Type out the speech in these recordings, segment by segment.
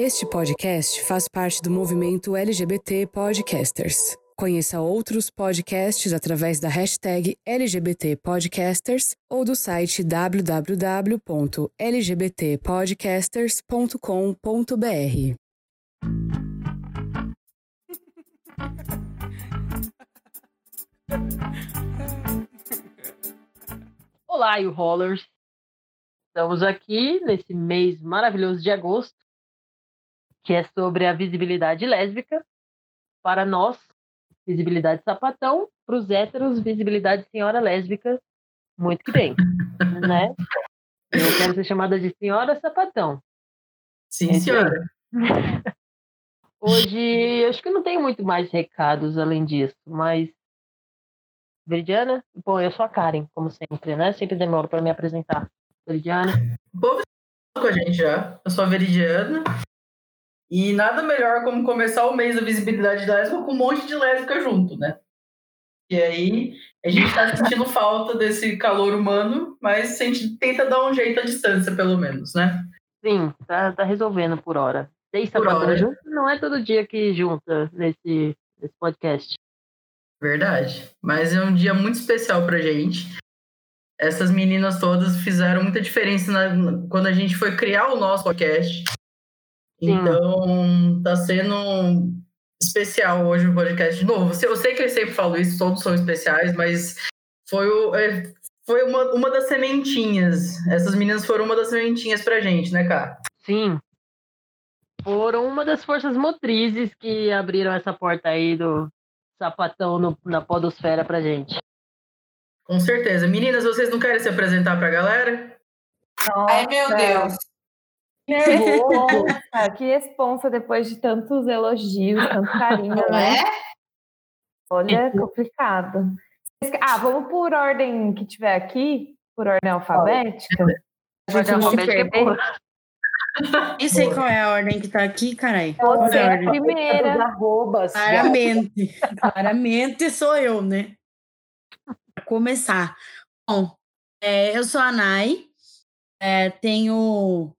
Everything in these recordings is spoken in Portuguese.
Este podcast faz parte do movimento LGBT Podcasters. Conheça outros podcasts através da hashtag LGBT Podcasters ou do site www.lgbtpodcasters.com.br. Olá, you rollers! Estamos aqui nesse mês maravilhoso de agosto, que é sobre a visibilidade lésbica. Para nós, visibilidade sapatão, para os héteros, visibilidade senhora lésbica. Muito que bem, né? Eu quero ser chamada de senhora sapatão. Sim, senhora. Hoje, acho que não tenho muito mais recados além disso, mas. Veridiana? Bom, eu sou a Karen, como sempre, né? Sempre demoro para me apresentar. Veridiana. O povo tá com a gente já. Eu sou a Veridiana. E nada melhor como começar o mês da visibilidade lésbica com um monte de lésbica junto, né? E aí a gente tá sentindo falta desse calor humano, mas a gente tenta dar um jeito à distância, pelo menos, né? Sim, tá, tá resolvendo por hora. Seis Por hora. juntos não é todo dia que junta nesse, nesse podcast. Verdade. Mas é um dia muito especial pra gente. Essas meninas todas fizeram muita diferença na- quando a gente foi criar o nosso podcast. Sim. Então, tá sendo especial hoje o podcast de novo. Eu sei que eu sempre falo isso, todos são especiais, mas foi, o- é, foi uma, uma das sementinhas. Essas meninas foram uma das sementinhas pra gente, né, cara? Sim. Foram uma das forças motrizes que abriram essa porta aí do sapatão no- na podosfera pra gente. Com certeza. Meninas, vocês não querem se apresentar pra galera? Ai, meu Deus. Nervoso. que responsa depois de tantos elogios, tanto carinho, Não né? é? Olha, é complicado. Ah, vamos por ordem que tiver aqui, por ordem alfabética. A gente Ordem não se alfabética é. Nem sei qual é a ordem que tá aqui, carai. Você é a ordem? primeira. arrobas. Claramente. Claramente sou eu, né? Pra começar. Bom, é, eu sou a Nai. é, tenho.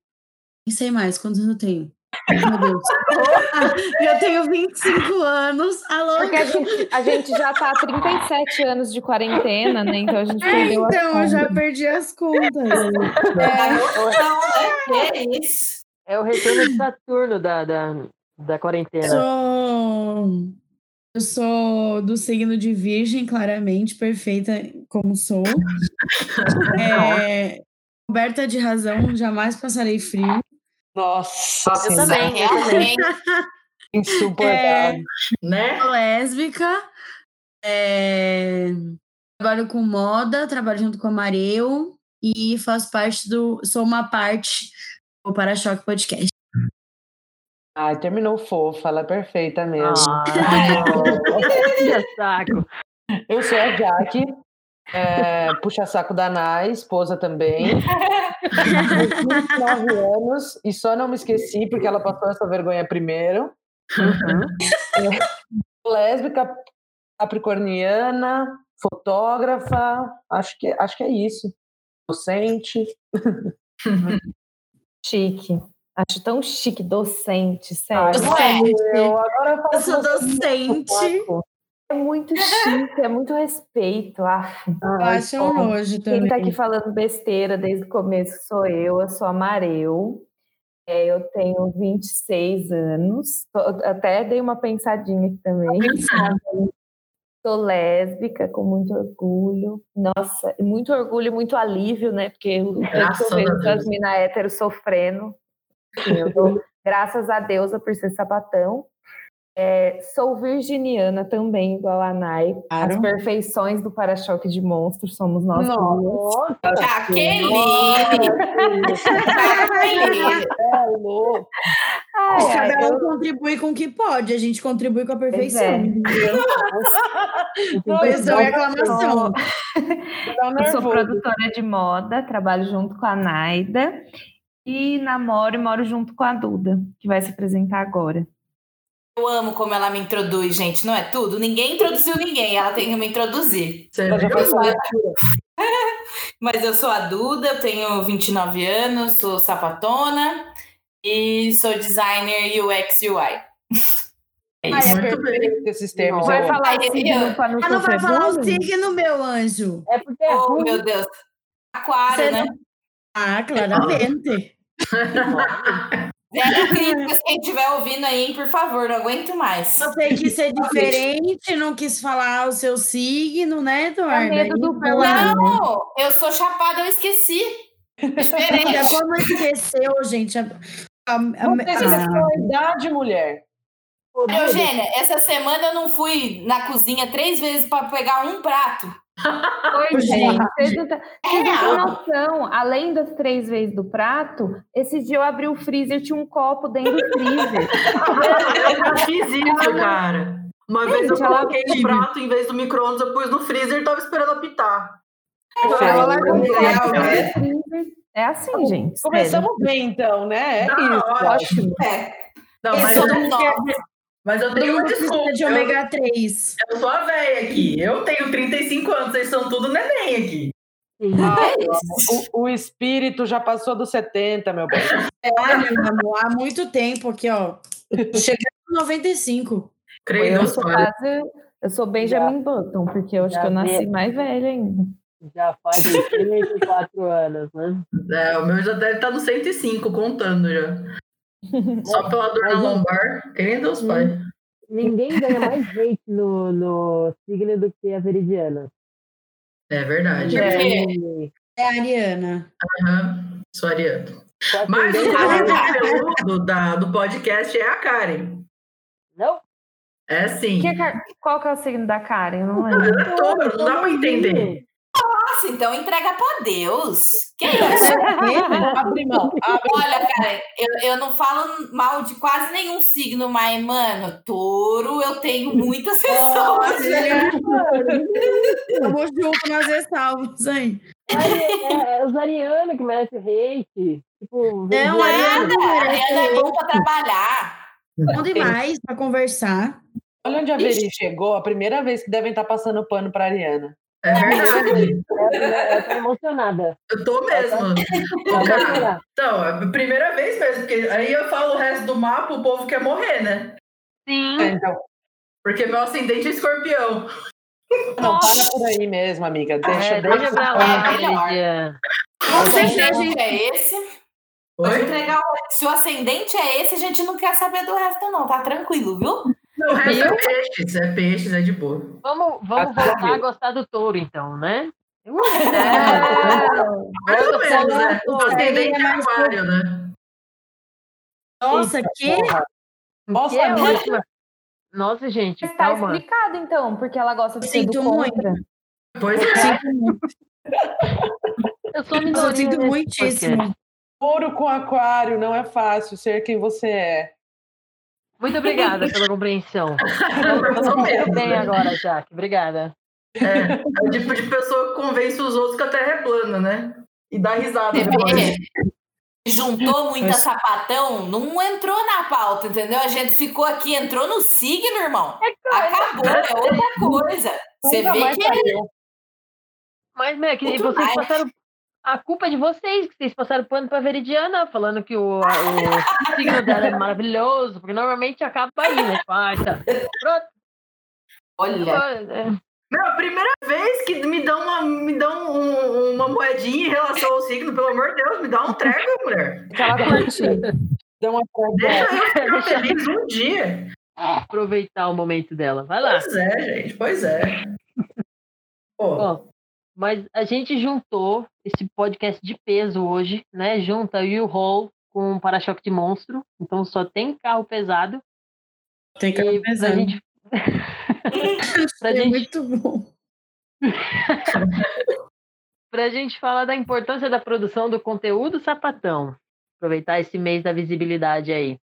Nem sei mais quantos eu tenho. Meu Deus. eu tenho 25 anos. Alô? Porque a gente, a gente já tá há 37 anos de quarentena, né? Então a gente perdeu as Então, eu já perdi as contas. É, Não, né? Que isso? É o retorno de Saturno da, da, da quarentena. sou. Eu sou do signo de Virgem, claramente, perfeita como sou. É, coberta de razão, jamais passarei frio. Nossa Eu Senhora, também, eu também. insuportável. Né? Sou lésbica. é, trabalho com moda, trabalho junto com a Mareu e faço parte do. Sou uma parte do Para-Choque Podcast. Ai, terminou fofa, ela é perfeita mesmo. Ah, saco. Eu sou a Jaque, é, puxa-saco da Nai, esposa também. Tenho 29 anos e só não me esqueci porque ela passou essa vergonha primeiro. Uhum. Sou Lésbica, capricorniana, fotógrafa, acho que, acho que é isso. Docente. Chique. Acho tão chique, docente, sério. É? eu agora eu Eu sou docente. É muito chique, é muito respeito. af. Eu acho um nojo Quem tá aqui também. falando besteira desde o começo sou eu, eu sou a Mareu. É, eu tenho 26 anos. Tô- Até dei uma pensadinha aqui também. Sou lésbica, com muito orgulho. Nossa, muito orgulho e muito alívio, né? Porque eu vejo Deus. as minas héteros sofrendo. Eu dou graças a Deus por ser sapatão. É, sou virginiana também, igual a Nai. As Claro. perfeições do para-choque de monstros somos nós. Nossa, Jaqueline! Jaqueline! é louco. Ai, ai, Cada um eu- contribui com o que pode, a gente contribui com a Pois perfeição. é. Perfeição e eu aclamação. Tá Eu sou produtora de moda, trabalho junto com a Naida e namoro e moro junto com a Duda, que vai se apresentar agora. Eu amo como ela me introduz, gente. Não é tudo? Ninguém introduziu ninguém, ela tem que me introduzir. Você já. Mas eu sou a Duda, eu tenho 29 anos, sou sapatona. e sou designer UX UI. É Ah, isso. é perfeito esses termos. Vai eu amo. falar o signo não Ah, não vai falar o signo, meu anjo. É porque é Oh, ruim. meu Deus. Aquário, Você né? não- Ah, claramente. Zero críticas quem estiver ouvindo aí, por favor, não aguento mais. Você quis ser diferente, não quis falar o seu signo, né, Eduardo? É medo Aí do. Não, eu sou chapada, eu esqueci. Diferente. Como esqueceu, gente? A, a, a, idade, mulher. Eugênia, essa semana eu não fui na cozinha três vezes para pegar um prato. Pois é, Gente. vocês não têm É vocês não têm real. noção, além das três vezes do prato, esse dia eu abri o freezer, tinha um copo dentro do freezer. Eu já fiz isso, cara. Uma vez eu Gente, ela- coloquei no prato, em vez do micro-ondas, eu pus no freezer e tava esperando apitar. Real, dentro né? É assim, gente. sério. Começamos bem, então, né? É Não, isso. ótimo. É. Não, mas, eu, não dá. Mas eu tenho uma desculpa. de Eu, ômega 3. eu sou a velha aqui. Eu tenho 35 anos, vocês são tudo neném aqui. É. O, o espírito já passou dos 70, meu bem. Olha, meu amor, há muito tempo aqui, ó. Chegando no 95. Creio Eu sou pai. quase. Eu sou Benjamin Button, porque eu acho Já que eu nasci mais velha ainda. Já faz 34 anos, né? É, o meu já deve estar no 105, contando já. Só pela dor na lombar. Creio Deus, pai. Ninguém ganha mais hate no, no signo do que a Veridiana. É verdade. É. É a Ariana. Aham, sou que Mas o conteúdo da, do podcast é a Karen. Não, É sim. Que é- qual que é o signo da Karen? Não lembro. É todo, não dá pra entender. Nossa, então entrega pra Deus. Que isso? Abre mão. Abre Olha, cara, eu, eu não falo mal de quase nenhum signo, mas, mano, touro eu tenho muitas pessoas. Tamo junto nas ressalvas, hein? é, é os arianos que merecem hate. Tipo, É um Veridiana. ariano. Nada, a Ariana é bom pra trabalhar. Bom demais pra conversar. Olha onde a Veri chegou, a primeira vez que devem estar passando pano pra Ariana. É verdade. Ela tá emocionada. Eu tô mesmo. Ô, cara, emocionada. então, é a primeira vez mesmo, porque aí eu falo o resto do mapa, o povo quer morrer, né? Sim. É, então, Porque meu ascendente é escorpião. não, para por aí mesmo, amiga. Deixa, É, deixa. deixa pra lá, É Você ascendente é esse, Oi? se o ascendente é esse, a gente não quer saber do resto, não. Tá tranquilo, viu? O resto é peixes, é peixes, é de boa. Vamos, vamos voltar a gostar do touro, então, né? É, Mais ou menos, né? O Touro. ascendente é mais aquário, né? Nossa, que Porra. Nossa, Que é. Nossa, gente, Mas tá calma. explicado, então, porque ela gosta de ser do Sinto muito. contra. Pois eu é. sinto muito. Eu sou Eu minoria sinto nesse muitíssimo. Ouro com aquário, não é fácil ser quem você é. Muito obrigada pela compreensão. Menos, bem agora, Jaque. Obrigada. É, é o tipo de pessoa que convence os outros que a Terra é plana, né? E dá risada. Você depois. Juntou muita Mas- sapatão, não entrou na pauta, entendeu? A gente ficou aqui, entrou no signo, irmão. Acabou, é outra coisa. Você vê que. Mas, Mac, Muito vocês mais. passaram. A culpa é de vocês, que vocês passaram pano pra Veridiana, falando que o, o signo dela é maravilhoso, porque normalmente acaba aí, né? Tipo, ah, tá. Pronto. Olha, É, Meu, a primeira vez que me dão uma, me dão um- uma moedinha em relação ao signo, pelo amor de Deus, me dá um trégua, mulher. Dá uma Deixa eu ficar feliz um dia. aproveitar o momento dela. Vai lá. Pois é, gente, pois é. Pô, Ó, mas a gente juntou esse podcast de peso hoje, né? Junta o U-Haul com o para-choque de monstro. Então só tem carro pesado. Tem que E pra gente. pra É gente muito bom. para a gente falar da importância da produção do conteúdo sapatão. Aproveitar esse mês da visibilidade aí.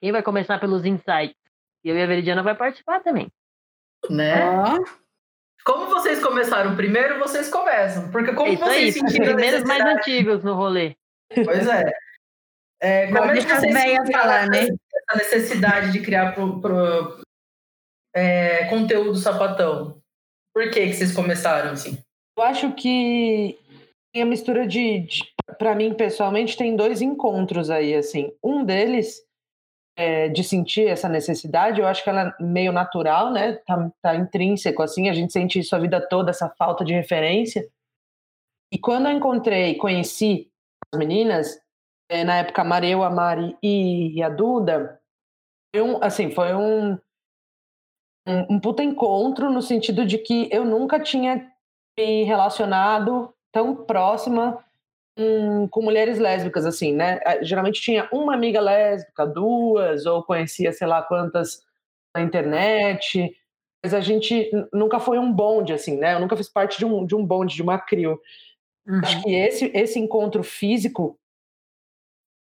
Quem vai começar pelos insights? Eu e a Veridiana vai participar também. né? Ó, Como vocês começaram primeiro, vocês começam. Porque como É isso aí, vocês sentiram a primeiros mais antigos no rolê. Pois é. É, como Não, é que vocês sentiram falar, né? essa necessidade de criar pro, pro- é, conteúdo sapatão? Por que, que vocês começaram assim? Eu acho que tem a mistura de, de para mim pessoalmente tem dois encontros aí assim. Um deles é, de sentir essa necessidade, eu acho que ela é meio natural, né? Tá, tá intrínseco assim, a gente sente isso a vida toda essa falta de referência. E quando eu encontrei, conheci as meninas, é, na época a Mareu, a Mari e, a Duda, foi um, assim, foi um, um, um puta encontro no sentido de que eu nunca tinha me relacionado tão próxima com, com mulheres lésbicas, assim, né? Geralmente tinha uma amiga lésbica, duas, ou conhecia sei lá quantas na internet, mas a gente nunca foi um bonde, assim, né? Eu nunca fiz parte de um, de um bonde, de uma crio. Uhum. Acho que esse, esse encontro físico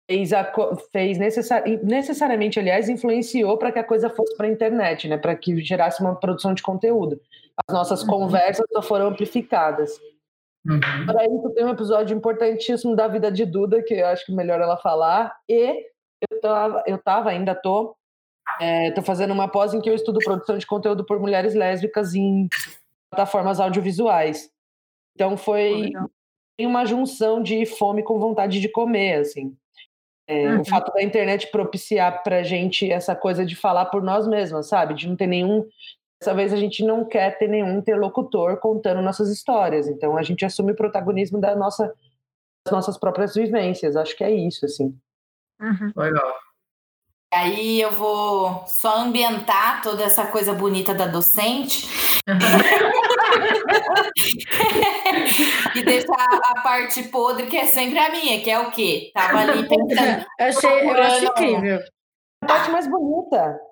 fez, a, fez necessar, necessariamente, aliás, influenciou para que a coisa fosse para a internet, né? Para que gerasse uma produção de conteúdo. As nossas uhum. conversas só foram amplificadas. Uhum. Para isso, tem um episódio importantíssimo da vida de Duda, que eu acho que é melhor ela falar. E eu tava, eu tava ainda tô, é, tô fazendo uma pós em que eu estudo produção de conteúdo por mulheres lésbicas em plataformas audiovisuais. Então foi uma junção de fome com vontade de comer, assim. É, uhum. O fato da internet propiciar para gente essa coisa de falar por nós mesmas, sabe? De não ter nenhum Dessa vez a gente não quer ter nenhum interlocutor contando nossas histórias, então a gente assume o protagonismo da nossa, das nossas próprias vivências. Acho que é isso, assim. Uhum. Legal. Aí eu vou só ambientar toda essa coisa bonita da docente. e deixar a parte podre, que é sempre a minha, que é o quê? Tava ali pensando. Eu achei, eu achei incrível. A parte mais bonita.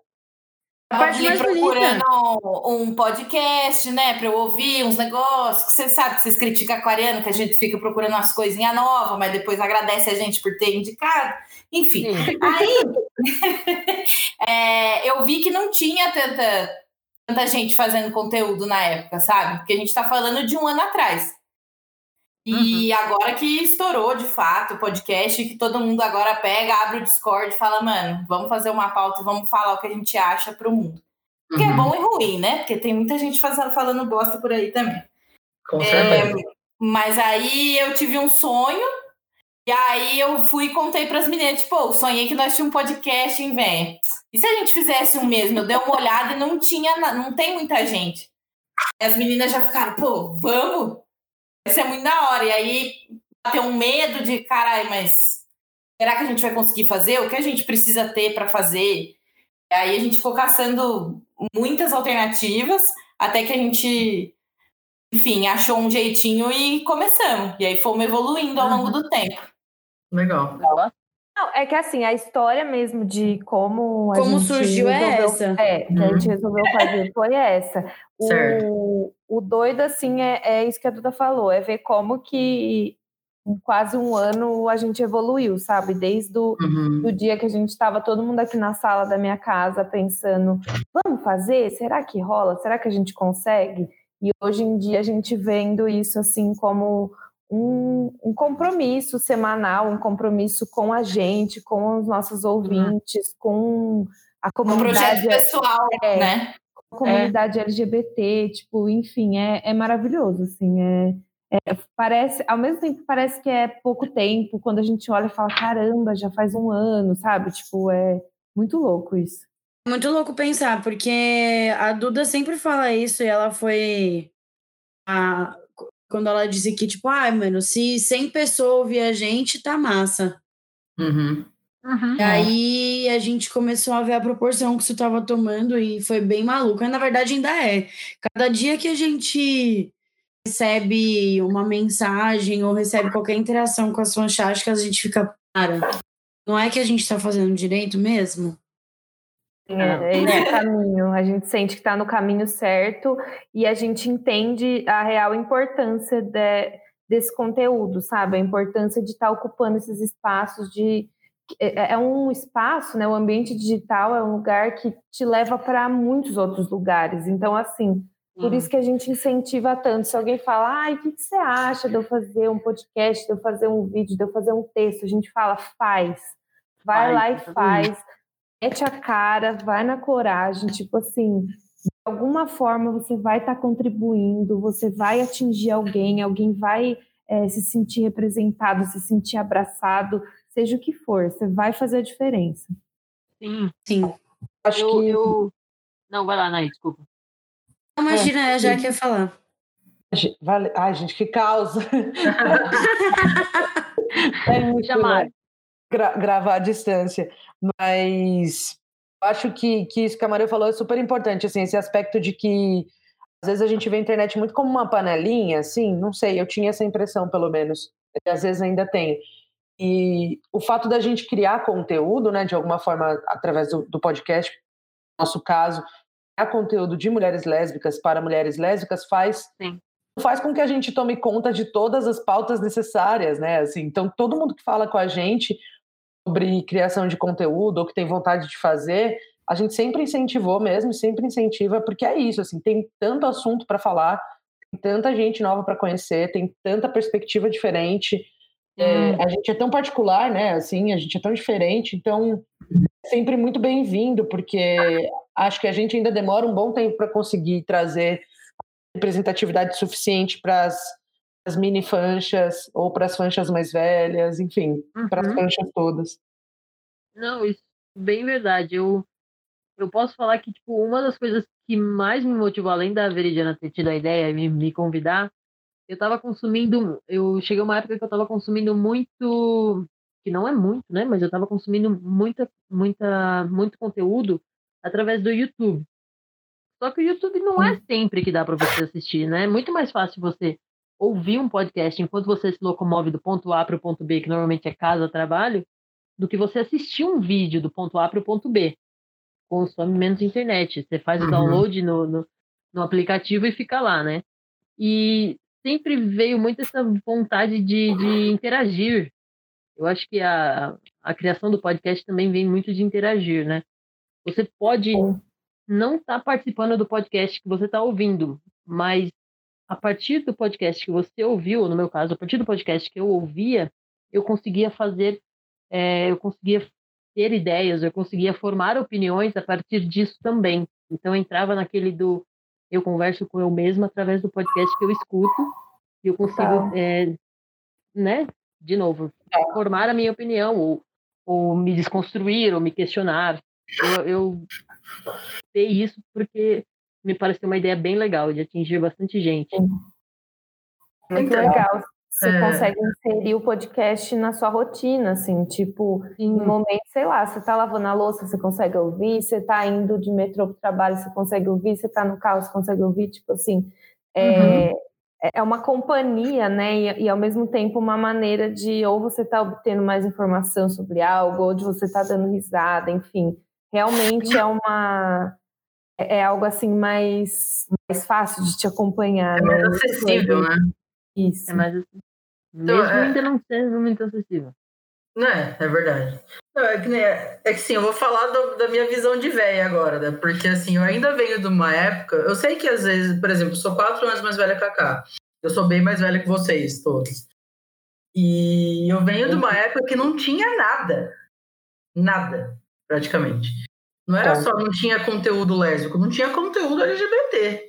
A parte mais procurando bonita. um podcast, né, para eu ouvir uns negócios, que você sabe que vocês criticam aquariano, que a gente fica procurando umas coisinhas novas, mas depois agradece a gente por ter indicado. Enfim, aí é, eu vi que não tinha tanta, tanta gente fazendo conteúdo na época, sabe? Porque a gente está falando de um ano atrás. E uhum. agora que estourou de fato o podcast, que todo mundo agora pega, abre o Discord e fala, mano, vamos fazer uma pauta e vamos falar o que a gente acha pro mundo. Que é uhum. bom e ruim, né? Porque tem muita gente fazendo, falando bosta por aí também. Com é, mas aí eu tive um sonho, e aí eu fui e contei pras meninas, tipo, oh, sonhei que nós tínhamos um podcast, hein, velho? E se a gente fizesse um mesmo? Eu dei uma olhada e não tinha, não tem muita gente. As meninas já ficaram, pô, vamos? Isso é muito da hora. E aí ter um medo de, caralho, mas será que a gente vai conseguir fazer? O que a gente precisa ter para fazer? E aí a gente ficou caçando muitas alternativas até que a gente, enfim, achou um jeitinho e começamos. E aí fomos evoluindo ao longo do tempo. Legal. Não, é que assim, a história mesmo de como. como surgiu é resolveu, é essa. É, que a gente uhum. resolveu fazer foi essa. O, o doido, assim, é, é isso que a Duda falou, é ver como que em quase um ano a gente evoluiu, sabe? Desde o uhum. do dia que a gente estava todo mundo aqui na sala da minha casa pensando, vamos fazer? Será que rola? Será que a gente consegue? E hoje em dia a gente vendo isso assim como um, um, compromisso semanal, um compromisso com a gente, com os nossos ouvintes, com a comunidade. Um projeto pessoal, é, né? comunidade é. LGBT, tipo, enfim, é, é maravilhoso, assim, é, é, parece, ao mesmo tempo parece que é pouco tempo, quando a gente olha e fala, caramba, já faz um ano, sabe? Tipo, é muito louco isso. Muito louco pensar, porque a Duda sempre fala isso e ela foi a, quando ela disse que, tipo, ai, ah, mano, se 100 pessoas ouvir a gente, tá massa. Uhum. Uhum. E aí a gente começou a ver a proporção que isso estava tomando e foi bem maluco. Na verdade, ainda é. Cada dia que a gente recebe uma mensagem ou recebe qualquer interação com as fanchas, que a gente fica, cara, não é que a gente está fazendo direito mesmo? É, é esse o caminho. A gente sente que está no caminho certo e a gente entende a real importância de, desse conteúdo, sabe? A importância de estar tá ocupando esses espaços de é, é um espaço, né? O ambiente digital é um lugar que te leva para muitos outros lugares. Então, assim, por isso que a gente incentiva tanto. Se alguém fala, ai, o que, que, você acha de eu fazer um podcast, de eu fazer um vídeo, de eu fazer um texto? A gente fala, faz. Vai, lá e faz. Mete a cara, vai na coragem. Tipo assim, de alguma forma você vai estar tá contribuindo, você vai atingir alguém, alguém vai é, se sentir representado, se sentir abraçado, seja o que for, você vai fazer a diferença. Sim, sim. Acho eu, que. Eu... Não, vai lá, Nay, desculpa. Imagina, é, já quer falar. Vale... Ai, gente, que causa! é muito Jamais. Gra gravar à distância. Mas acho que, que isso que a Maria falou é super importante, assim, esse aspecto de que às vezes a gente vê a internet muito como uma panelinha, assim, não sei, eu tinha essa impressão, pelo menos, e às vezes ainda tenho. E o fato da gente criar conteúdo, né, de alguma forma, através do, do podcast, no nosso caso, criar conteúdo de mulheres lésbicas para mulheres lésbicas faz Sim. faz com que a gente tome conta de todas as pautas necessárias, né? Assim, então todo mundo que fala com a gente sobre criação de conteúdo ou que tem vontade de fazer, a gente sempre incentivou mesmo, sempre incentiva, porque é isso, assim, tem tanto assunto para falar, tem tanta gente nova para conhecer, tem tanta perspectiva diferente. É, a gente é tão particular, né? Assim, a gente é tão diferente, então é sempre muito bem-vindo, porque acho que a gente ainda demora um bom tempo para conseguir trazer representatividade suficiente para as mini fanchas ou para as fanchas mais velhas, enfim, uhum. para as fanchas todas. Não, isso bem verdade. Eu eu posso falar que, tipo, uma das coisas que mais me motivou, além da Veridiana ter tido a ideia e me, me convidar, eu estava consumindo, eu cheguei uma época que eu estava consumindo muito, que não é muito, né, mas eu estava consumindo muita, muita, muito conteúdo através do YouTube. Só que o YouTube não é sempre que dá para você assistir, né? É muito mais fácil você ouvir um podcast enquanto você se locomove do ponto A para o ponto B, que normalmente é casa, trabalho, do que você assistir um vídeo do ponto A para o ponto B consome menos internet. Você faz uhum. o download no, no, no, aplicativo e fica lá, né? E sempre veio muito essa vontade de, de interagir. Eu acho que a, a criação do podcast também vem muito de interagir, né? Você pode não estar tá participando do podcast que você está ouvindo, mas a partir do podcast que você ouviu, no meu caso, a partir do podcast que eu ouvia, eu conseguia fazer, é, eu conseguia ter ideias, eu conseguia formar opiniões a partir disso também. Então entrava naquele do eu converso com eu mesma através do podcast que eu escuto e eu consigo, é, né, de novo, tá. formar a minha opinião ou, ou me desconstruir ou me questionar. Eu, eu dei isso porque me pareceu uma ideia bem legal de atingir bastante gente. Muito então, legal. Você é. consegue inserir o podcast na sua rotina, assim, tipo, Sim. no momento, sei lá, você tá lavando a louça, você consegue ouvir, você tá indo de metrô pro trabalho, você consegue ouvir, você tá no carro, você consegue ouvir, tipo assim, é, uhum. é uma companhia, né, e, e, ao mesmo tempo uma maneira de ou você tá obtendo mais informação sobre algo, ou de você tá dando risada, enfim, realmente é uma... É, é algo assim mais, mais fácil de te acompanhar. É mais né? acessível, né? Isso. É mais então, Mesmo é... ainda não sendo muito acessível. Não é, é verdade. Não, é, que, é, é que sim, eu vou falar do, da minha visão de velha agora, né? Porque assim, eu ainda venho de uma época. Eu sei que às vezes, por exemplo, eu sou quatro anos mais velha que a Cá. Eu sou bem mais velha que vocês, todos. E eu venho de uma época que não tinha nada. Nada, praticamente. Não era tá. só, não tinha conteúdo lésbico, não tinha conteúdo LGBT.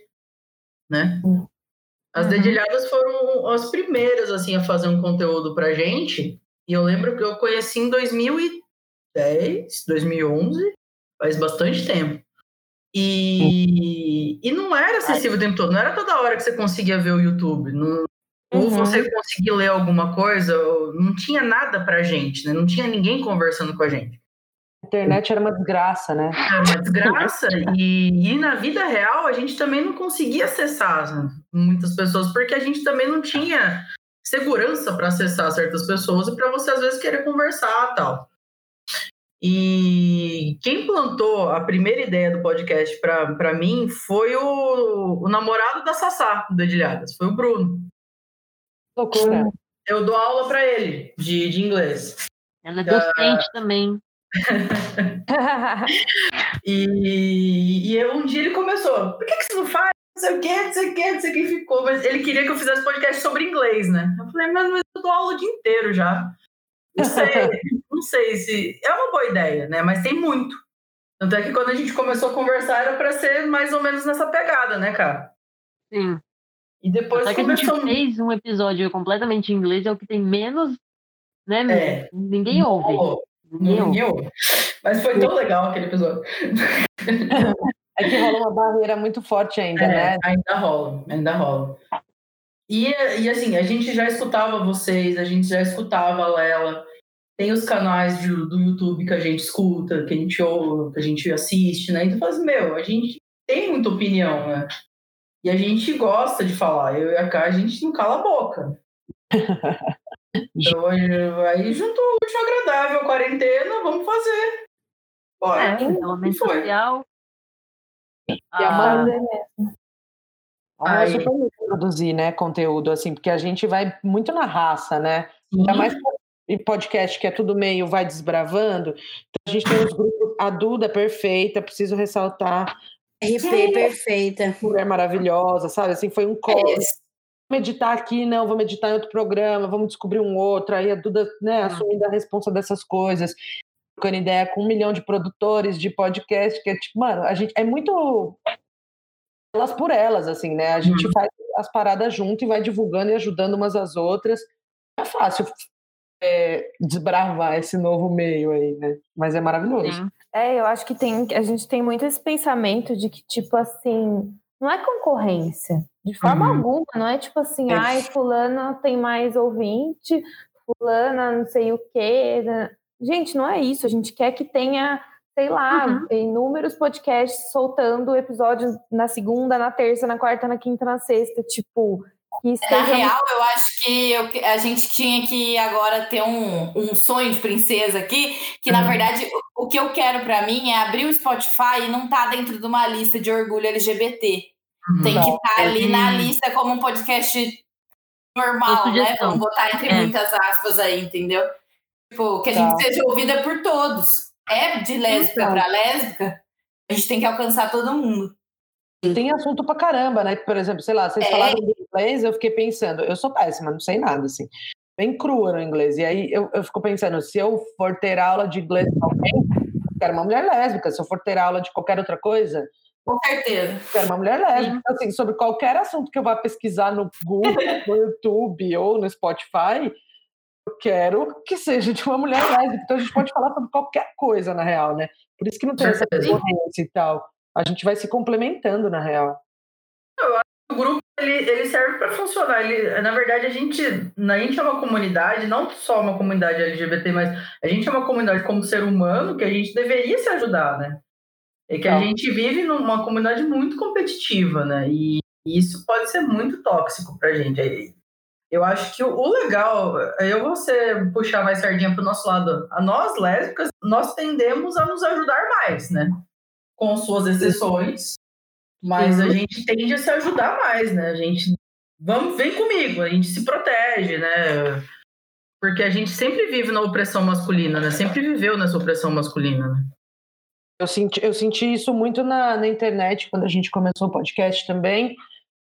Né? As uhum. dedilhadas foram as primeiras assim a fazer um conteúdo pra gente. E eu lembro que eu conheci em 2010, 2011, faz bastante tempo. E, e não era acessível o tempo todo, não era toda hora que você conseguia ver o YouTube. Não, ou uhum. você conseguia ler alguma coisa, não tinha nada pra gente, né? Não tinha ninguém conversando com a gente. A internet era uma desgraça, né? Era uma desgraça. e, e na vida real a gente também não conseguia acessar muitas pessoas, porque a gente também não tinha segurança para acessar certas pessoas e para você às vezes querer conversar tal. E quem plantou a primeira ideia do podcast para mim foi o, o, namorado da Sassá, do Dedilhadas, foi o Bruno. Loucura. Eu dou aula para ele de, de inglês. Ela é docente uh, também. E, e eu, um dia ele começou, por que, que você não faz? Não sei o que, não sei o que, não sei quem ficou. Mas ele queria que eu fizesse podcast sobre inglês, né? Eu falei, mas, mas eu dou aula o dia inteiro já. Não sei, não sei se. É uma boa ideia, né? Mas tem muito. Tanto é que quando a gente começou a conversar era para ser mais ou menos nessa pegada, né, cara? Sim. E depois que começou... a gente fez um episódio completamente em inglês, é o que tem menos, né? É. Ninguém ouve. Ninguém ouve. Mas foi tão legal aquele episódio. É que rola uma barreira muito forte ainda, É, né? ainda rola, ainda rola. E, e assim, a gente já escutava vocês, a gente já escutava a Lela. Tem os canais de- do YouTube que a gente escuta, que a gente ouve, que a gente assiste, né? Então, fala assim, meu, a gente tem muita opinião, né? E a gente gosta de falar. Eu e a Cá, a gente não cala a boca. Então, aí juntou o útil agradável, quarentena, vamos fazer. Bora. É, isolamento foi. social. E a Ah, Amanda- Ah, Ai. é super legal produzir, né, conteúdo, assim, porque a gente vai muito na raça, né? Ainda mais em podcast, que é tudo meio vai desbravando. Então, a gente tem os grupos, a Duda perfeita, preciso ressaltar, RP perfeita. mulher maravilhosa, sabe? Assim, foi um colo. É meditar aqui, não, vamos meditar em outro programa, vamos descobrir um outro. Aí a Duda, né, assumindo a responsa dessas coisas, trocando ideia com um milhão de produtores de podcast, que é tipo, mano, a gente é muito elas por elas, assim, né? A gente faz as paradas junto e vai divulgando e ajudando umas às outras. É fácil é, desbravar esse novo meio aí, né? Mas é maravilhoso. É, eu acho que tem, a gente tem muito esse pensamento de que, tipo assim, não é concorrência, de forma Uhum. alguma, não é tipo assim, É. ai, fulana tem mais ouvinte, fulana não sei o quê. né? Gente, não é isso, a gente quer que tenha, sei lá, Uhum. inúmeros podcasts soltando episódios na segunda, na terça, na quarta, na quinta, na sexta, tipo, Na real, eu acho que eu- a gente tinha que agora ter um, um sonho de princesa aqui, que na Uhum. verdade o que eu quero pra mim é abrir o Spotify e não tá dentro de uma lista de orgulho LGBT. Tem que Tá. estar ali na Uhum. lista como um podcast normal, né? Vamos botar entre É. muitas aspas aí, entendeu? Tipo, que a Tá. gente seja ouvida por todos. É de lésbica Então. pra lésbica, a gente tem que alcançar todo mundo. Tem assunto pra caramba, né? Por exemplo, sei lá, vocês É. falaram do inglês, eu fiquei pensando, eu sou péssima, não sei nada, assim. Bem crua no inglês. E aí eu, eu fico pensando, se eu for ter aula de inglês com alguém, eu quero uma mulher lésbica. Se eu for ter aula de qualquer outra coisa, Com certeza. quero uma mulher lésbica. Então, assim, sobre qualquer assunto que eu vá pesquisar no Google, no YouTube ou no Spotify, eu quero que seja de uma mulher lésbica. Então a gente pode falar sobre qualquer coisa, na real, né? Por isso que não tem essa concorrência e tal. A gente vai se complementando, na real. O grupo ele, ele serve para funcionar. Ele, na verdade, a gente, a gente é uma comunidade, não só uma comunidade LGBT, mas a gente é uma comunidade como ser humano que a gente deveria se ajudar, né? É que a Tá. gente vive numa comunidade muito competitiva, né? E isso pode ser muito tóxico pra gente. Aí, Eu acho que o, o legal, eu vou ser, puxar mais sardinha pro nosso lado. A nós, lésbicas, nós tendemos a nos ajudar mais, né? Com suas exceções. Mas a gente tende a se ajudar mais, né? A gente. Vamos, vem comigo, a gente se protege, né? Porque a gente sempre vive na opressão masculina, né? Sempre viveu nessa opressão masculina, né? Eu senti, eu senti isso muito na, na internet, quando a gente começou o podcast também.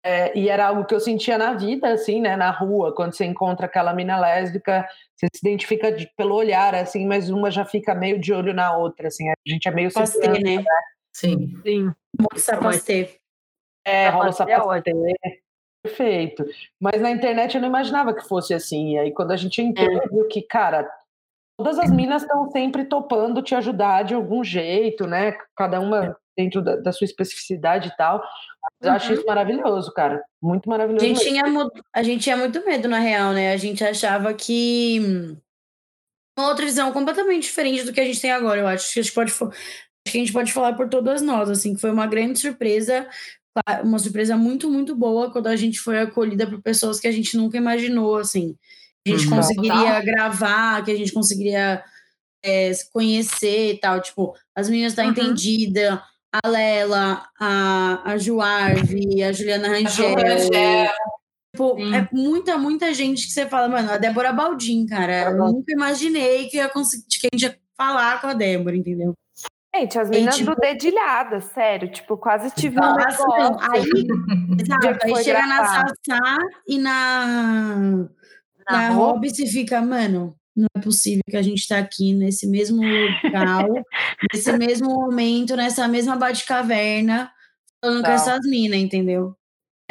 É, e era algo que eu sentia na vida, assim, né? Na rua, quando você encontra aquela mina lésbica, você se identifica de- pelo olhar, assim, mas uma já fica meio de olho na outra, assim. A gente é meio Pastê, separado. né? Sim. Sim. É, rola o Sapatê é sapatê. Perfeito. Mas na internet eu não imaginava que fosse assim. E aí, quando a gente entrou, viu que, cara, todas as minas estão sempre topando te ajudar de algum jeito, né? Cada uma dentro da, da sua especificidade e tal. Mas Eu acho isso maravilhoso, cara. Muito A maravilhoso. gente, mesmo. tinha, mu- a gente tinha muito medo, na real, né? A gente achava que. Uma outra visão completamente diferente do que a gente tem agora, eu acho. Que a gente pode, acho que a gente pode falar por todas nós, assim, que foi uma grande surpresa, uma surpresa muito, muito boa quando a gente foi acolhida por pessoas que a gente nunca imaginou, assim. Que a gente Uhum. conseguiria gravar, que a gente conseguiria é, se conhecer e tal. Tipo, as meninas da Uhum. Entendida, a Lela, a, a Juarve, a Juliana Rangel. Rangel. Tipo, Sim. é muita, muita gente que você fala, mano, a Débora Baldin, cara. Eu nunca imaginei que, eu ia conseguir, que a gente ia falar com a Débora, entendeu? Gente, as E, meninas tipo- do dedilhada, sério. Tipo, quase tive um não. negócio. Aí, que aí chega na. Sassá e na, na, Na Hobby você fica, mano, não é possível que a gente tá aqui nesse mesmo local, nesse mesmo momento, nessa mesma bate-caverna, falando com Tá. essas minas, entendeu?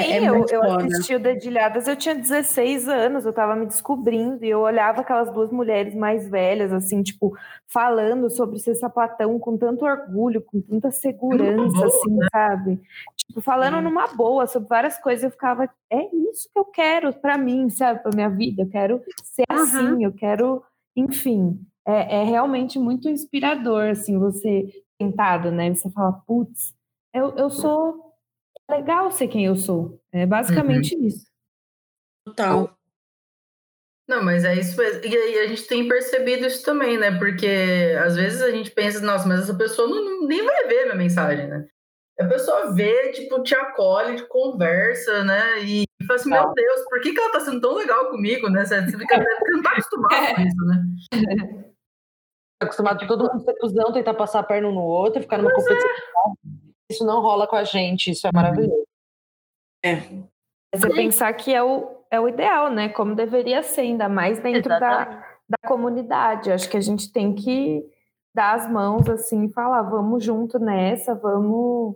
É, é eu, eu assisti o Dedilhadas, eu tinha 16 anos, eu tava me descobrindo, e eu olhava aquelas duas mulheres mais velhas, assim, tipo, falando sobre ser sapatão com tanto orgulho, com tanta segurança, boa, assim, né? sabe? Tipo, falando hum. numa boa sobre várias coisas, eu ficava, é isso que eu quero para mim, sabe, pra minha vida, eu quero ser uhum. assim, eu quero, enfim, é, é realmente muito inspirador, assim, você tentado, né? Você fala, putz, eu, eu sou legal ser quem eu sou. É basicamente uhum. isso. Total. Não, mas é isso mesmo. E aí a gente tem percebido isso também, né? Porque às vezes a gente pensa, nossa, mas essa pessoa não, nem vai ver minha mensagem, né? A pessoa vê, tipo, te acolhe, te conversa, né? E fala assim, meu Deus, por que, que ela tá sendo tão legal comigo, né? Você fica porque não tá acostumado com isso, né? Tá acostumado todo mundo ser cuzão, tentar passar a perna um no outro, ficar numa mas competição. É. Isso não rola com a gente, isso é uhum. maravilhoso. É. Você pensar que é o, é o ideal, né? Como deveria ser, ainda mais dentro da, da comunidade. Acho que a gente tem que dar as mãos assim e falar, vamos junto nessa, vamos.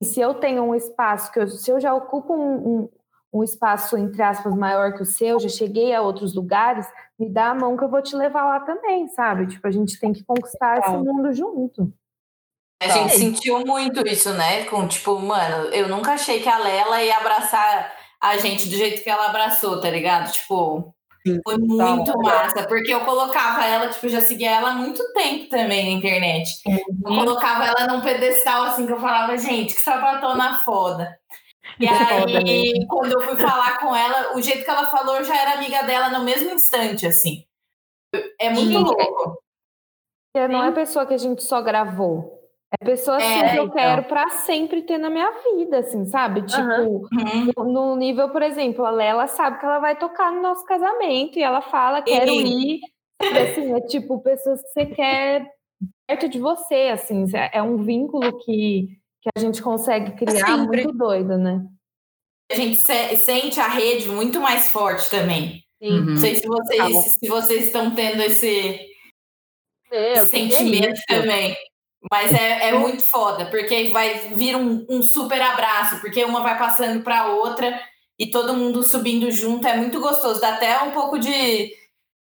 E se eu tenho um espaço, que eu, se eu já ocupo um, um, um espaço, entre aspas, maior que o seu, já cheguei a outros lugares, me dá a mão que eu vou te levar lá também, sabe? Tipo, a gente tem que conquistar esse mundo junto. A gente sentiu muito isso, né? Com tipo, mano, eu nunca achei que a Lela ia abraçar a gente do jeito que ela abraçou, tá ligado? Tipo, foi muito tá. massa, porque eu colocava ela, tipo, já seguia ela há muito tempo também na internet. Eu colocava ela num pedestal assim que eu falava, gente, que sapatona foda. E aí, quando eu fui falar com ela, o jeito que ela falou, eu já era amiga dela no mesmo instante, assim. É muito Sim. louco. Não é pessoa que a gente só gravou. É pessoa assim é, que eu então. quero para sempre ter na minha vida, assim, sabe? Tipo, uhum. no, no, nível, por exemplo, a Lela sabe que ela vai tocar no nosso casamento e ela fala, quero ir. E, assim, é tipo, pessoas que você quer perto de você, assim, é um vínculo que, que a gente consegue criar sempre. muito doido, né? A gente se, sente a rede muito mais forte também. Uhum. Não sei se vocês, tá se vocês estão tendo esse, Meu, sentimento também. Mas é, é muito foda, porque vai vir um, um super abraço, porque uma vai passando para outra e todo mundo subindo junto. É muito gostoso, dá até um pouco de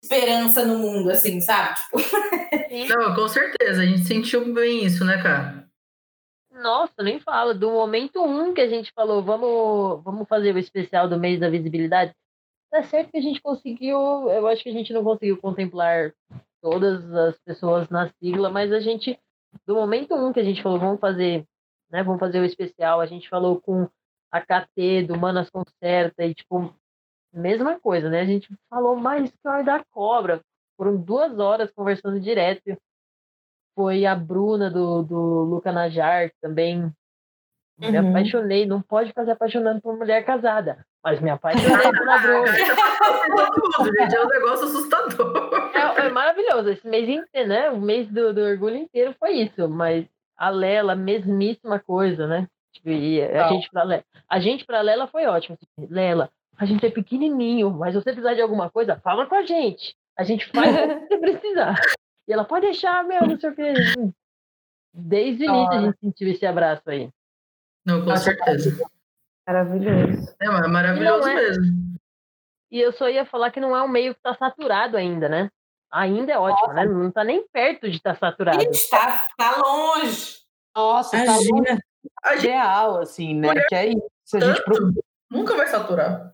esperança no mundo, assim, sabe? Tipo... Não, com certeza, a gente sentiu bem isso, né, cara? Nossa, nem falo. Do momento um que a gente falou, vamos, vamos fazer o especial do mês da visibilidade, tá certo que a gente conseguiu, eu acho que a gente não conseguiu contemplar todas as pessoas na sigla, mas a gente do momento um que a gente falou, vamos fazer, né, vamos fazer o especial, a gente falou com a KT do Manas Concerta e, tipo, mesma coisa, né? A gente falou mais que hora da cobra. Foram duas horas conversando direto. Foi a Bruna do, do Luca Najar também. Me uhum. apaixonei. Não pode fazer apaixonando por mulher casada. Mas me apaixonei pela Bruna. é um negócio assustador. É, é, maravilhoso. Esse mês inteiro, né? O mês do, do orgulho inteiro foi isso. Mas a Lela, mesmíssima coisa, né? Tipo, e a, gente pra Lela, a gente pra Lela foi ótimo. Assim, Lela, a gente é pequenininho, mas se você precisar de alguma coisa, fala com a gente. A gente faz o que você precisar. E ela pode deixar, meu, não sei o que. Desde o início a gente sentiu esse abraço aí. Não, com certeza. Maravilhoso. É, maravilhoso é... mesmo. E eu só ia falar que não é um meio que está saturado ainda, né? Ainda é ótimo, Nossa. né? Não está nem perto de estar tá saturado. Está tá longe. Nossa, está longe. Real, assim, né? Que é isso. A gente procura... Nunca vai saturar.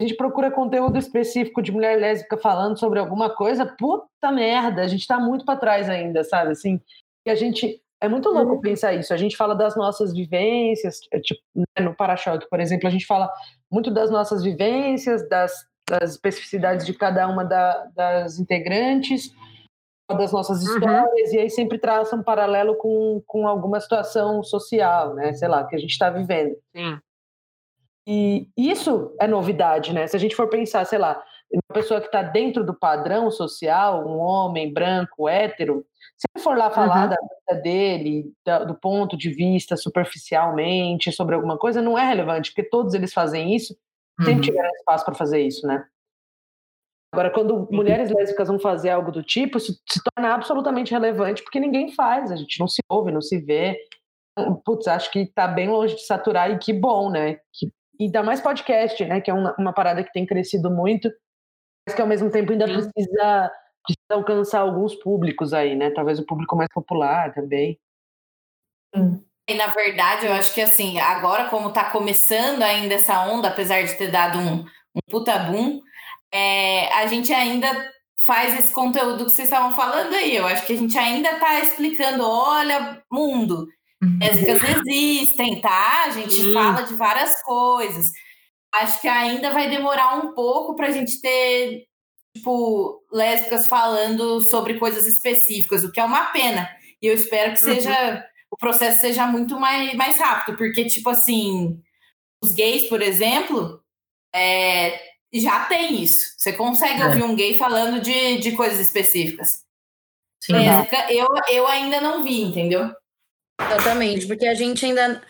A gente procura conteúdo específico de mulher lésbica falando sobre alguma coisa, puta merda, a gente está muito para trás ainda, sabe? Assim, e a gente é muito louco uhum. pensar isso. A gente fala das nossas vivências, é, tipo, né, no para-choque, por exemplo, a gente fala muito das nossas vivências, das, das especificidades de cada uma da, das integrantes, das nossas uhum. histórias, uhum. e aí sempre traça um paralelo com, com alguma situação social, né? Sei lá, que a gente está vivendo. Sim. E isso é novidade, né? Se a gente for pensar, sei lá, uma pessoa que está dentro do padrão social, um homem branco, hétero, se ele for lá falar uhum. da vida dele, da, do ponto de vista superficialmente sobre alguma coisa, não é relevante, porque todos eles fazem isso, uhum. sempre tiveram espaço para fazer isso, né? Agora, quando mulheres lésbicas vão fazer algo do tipo, isso se torna absolutamente relevante, porque ninguém faz, a gente não se ouve, não se vê. Então, putz, acho que está bem longe de saturar e que bom, né? Que ainda mais podcast, né? Que é uma, uma parada que tem crescido muito, mas que ao mesmo tempo ainda precisa, precisa alcançar alguns públicos aí, né? Talvez o público mais popular também. E na verdade, eu acho que assim, agora, como tá começando ainda essa onda, apesar de ter dado um, um puta boom, é, a gente ainda faz esse conteúdo que vocês estavam falando aí. Eu acho que a gente ainda está explicando, olha, mundo, lésbicas uhum. existem, tá? A gente uhum. fala de várias coisas. Acho que ainda vai demorar um pouco para a gente ter, tipo, lésbicas falando sobre coisas específicas, o que é uma pena. E eu espero que seja uhum. o processo seja muito mais, mais rápido, porque, tipo assim, os gays, por exemplo, é, já tem isso. Você consegue é. ouvir um gay falando de, de coisas específicas. Sim, eu, eu ainda não vi, entendeu? Exatamente, porque a gente ainda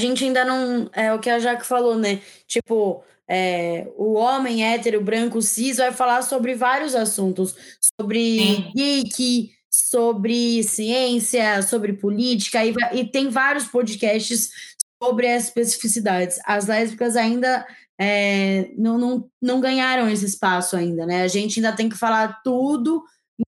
a gente ainda não é o que a Jaque falou, né? Tipo, é, o homem hétero, branco, cis vai falar sobre vários assuntos, sobre Sim. geek, sobre ciência, sobre política, e, e tem vários podcasts sobre as especificidades. As lésbicas ainda é, não, não, não ganharam esse espaço ainda, né? A gente ainda tem que falar tudo,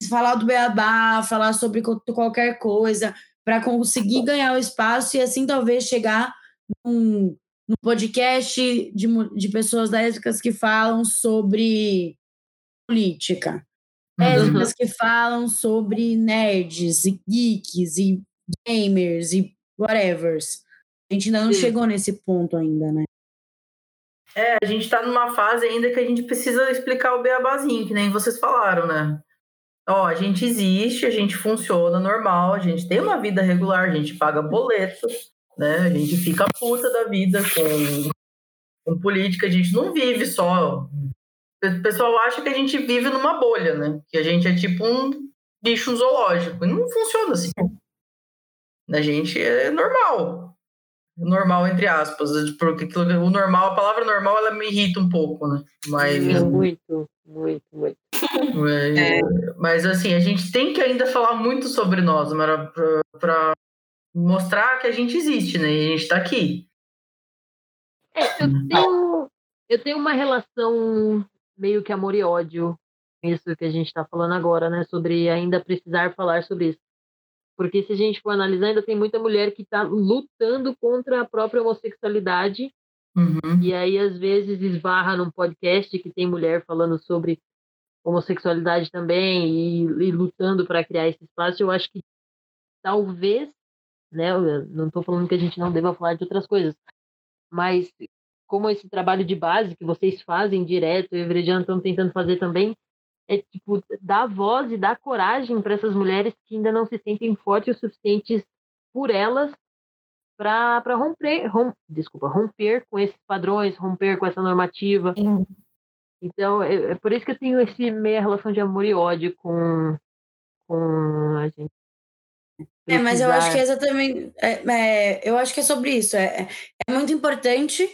falar do beabá, falar sobre qualquer coisa, para conseguir ganhar o espaço e assim talvez chegar num, num podcast de, de pessoas lésbicas que falam sobre política. Uhum. Lésbicas uhum. que falam sobre nerds e geeks e gamers e whatever. A gente ainda não Sim. chegou nesse ponto ainda, né? É, a gente está numa fase ainda que a gente precisa explicar o beabazinho, que nem vocês falaram, né? Ó, a gente existe, a gente funciona normal, a gente tem uma vida regular, a gente paga boleto, né? A gente fica puta da vida com, com política, a gente não vive só. O pessoal acha que a gente vive numa bolha, né? Que a gente é tipo um bicho zoológico. E não funciona assim. A gente é normal normal, entre aspas, porque o normal, a palavra normal, ela me irrita um pouco, né? Mas, muito, muito, muito. Mas, é. mas assim, a gente tem que ainda falar muito sobre nós, para mostrar que a gente existe, né? E a gente está aqui. É, eu tenho, eu tenho uma relação meio que amor e ódio, isso que a gente está falando agora, né? Sobre ainda precisar falar sobre isso. Porque se a gente for analisar, ainda tem muita mulher que está lutando contra a própria homossexualidade. Uhum. E aí, às vezes, esbarra num podcast que tem mulher falando sobre homossexualidade também e, e lutando para criar esse espaço. Eu acho que talvez, né? Eu não estou falando que a gente não deva falar de outras coisas, mas como esse trabalho de base que vocês fazem direto, e o Everediano estão tentando fazer também, é tipo dar voz e dar coragem para essas mulheres que ainda não se sentem fortes o suficientes por elas para romper, rom, desculpa, romper com esses padrões, romper com essa normativa. Sim. Então, é, é, por isso que eu tenho esse meia relação de amor e ódio com, com a gente. É, mas eu acho que é exatamente. É, é, eu acho que é sobre isso. É, é muito importante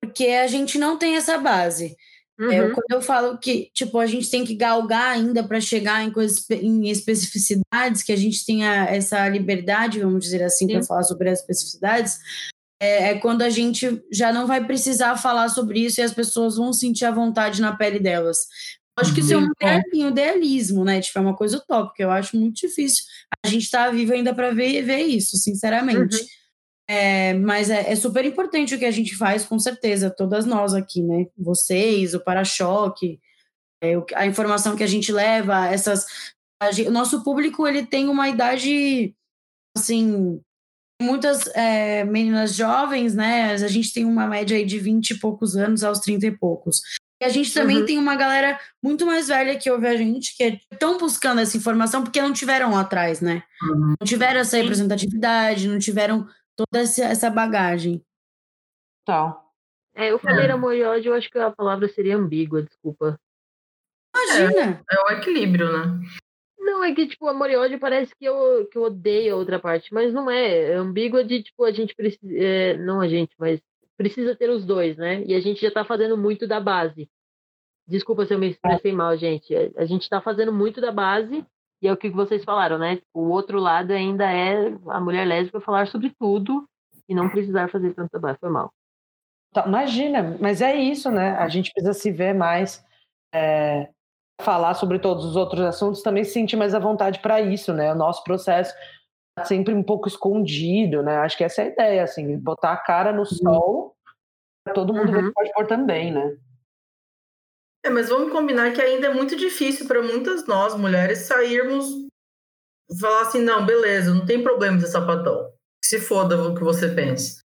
porque a gente não tem essa base. É, uhum. É, quando eu falo que, tipo, a gente tem que galgar ainda para chegar em coisas, em especificidades, que a gente tenha essa liberdade, vamos dizer assim, para falar sobre as especificidades, é, é, quando a gente já não vai precisar falar sobre isso e as pessoas vão sentir a vontade na pele delas. Acho que isso é um uhum. idealismo, né? Tipo, é uma coisa utópica. Eu acho muito difícil. A gente tá vivo ainda para ver, ver isso, sinceramente. Uhum. É, mas é, é, super importante o que a gente faz, com certeza, todas nós aqui, né? Vocês, o para-choque, é, a informação que a gente leva, essas. Gente, o nosso público ele tem uma idade assim. Muitas é, meninas jovens, né? A gente tem uma média aí de 20 e poucos anos aos 30 e poucos. E a gente também uhum. tem uma galera muito mais velha que ouve a gente, que estão buscando essa informação porque não tiveram lá atrás, né? Uhum. Não tiveram essa representatividade, não tiveram toda essa bagagem. Tal. É, eu falei é. amor e ódio, eu acho que a palavra seria ambígua, desculpa. Imagina! É, é o equilíbrio, né? Não, é que, tipo, amor e ódio parece que eu, que eu odeio a outra parte, mas não é. É ambígua de, tipo, a gente precisa. É, não a gente, mas precisa ter os dois, né? E a gente já tá fazendo muito da base. Desculpa se eu me expressei mal, gente. A gente tá fazendo muito da base e é o que vocês falaram, né? O outro lado ainda é a mulher lésbica falar sobre tudo e não precisar fazer tanto trabalho. Foi mal. Tá, imagina, mas é isso, né? A gente precisa se ver mais, é, falar sobre todos os outros assuntos, também se sentir mais à vontade para isso, né? O nosso processo sempre um pouco escondido, né? Acho que essa é a ideia, assim, botar a cara no uhum. sol, para todo mundo uhum. ver que pode pôr também, né? É, mas vamos combinar que ainda é muito difícil para muitas nós, mulheres, sairmos falar assim, não, beleza, não tem problema de sapatão. Se foda o que você pensa.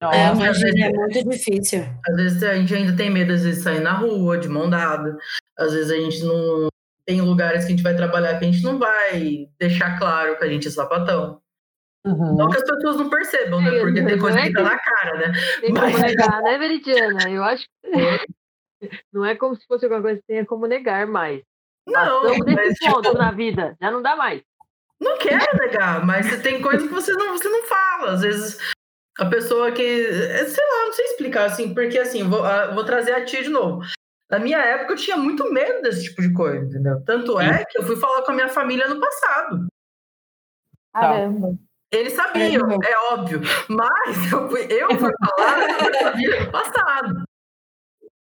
Não, é, imagina, é muito difícil. Às vezes a gente ainda tem medo, às vezes, de sair na rua, de mão dada. Às vezes a gente não. Tem lugares que a gente vai trabalhar que a gente não vai deixar claro que a gente é sapatão. Uhum. Não que as pessoas não percebam, né? Porque tem coisa que tá na cara, né? Tem Mas... como negar, né, Veridiana? Eu acho que não é como se fosse alguma coisa que tenha como negar mais. Não, Passamos desse tipo... ponto na vida, já não dá mais. Não quero negar, mas tem coisas que você não, você não fala. Às vezes a pessoa que. Sei lá, não sei explicar, assim, porque assim, vou, ah, vou trazer a tia de novo. Na minha época eu tinha muito medo desse tipo de coisa, entendeu? Tanto é que eu fui falar com a minha família no passado. Caramba. Eles sabiam, é, é óbvio. Mas eu fui, eu fui falar com a minha família no passado.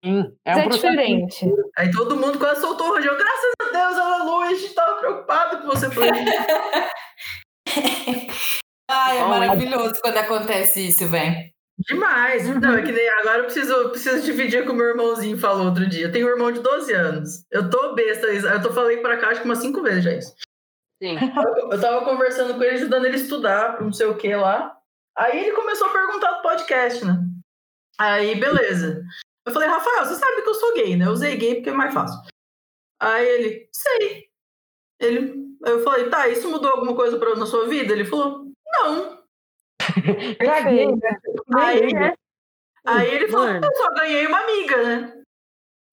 Sim, é, um é diferente. Aí todo mundo quase soltou o rojão. Graças a Deus, aleluia, a gente estava preocupado com você foi. Ai, é maravilhoso quando acontece isso, velho. Demais. Uhum. Não, é que nem agora eu preciso, preciso dividir com o meu irmãozinho falou outro dia. Eu tenho um irmão de 12 anos. Eu tô besta, eu tô falando pra cá acho que umas cinco vezes já isso. Sim. Eu, eu tava conversando com ele, ajudando ele a estudar, não sei o que lá. Aí ele começou a perguntar do podcast, né? Aí, beleza. Eu falei, Rafael, você sabe que eu sou gay, né? Eu usei gay porque é mais fácil. Aí ele, sei. Ele, eu falei, tá, isso mudou alguma coisa pra, na sua vida? Ele falou, não. aí, né? aí ele falou, eu só ganhei uma amiga, né?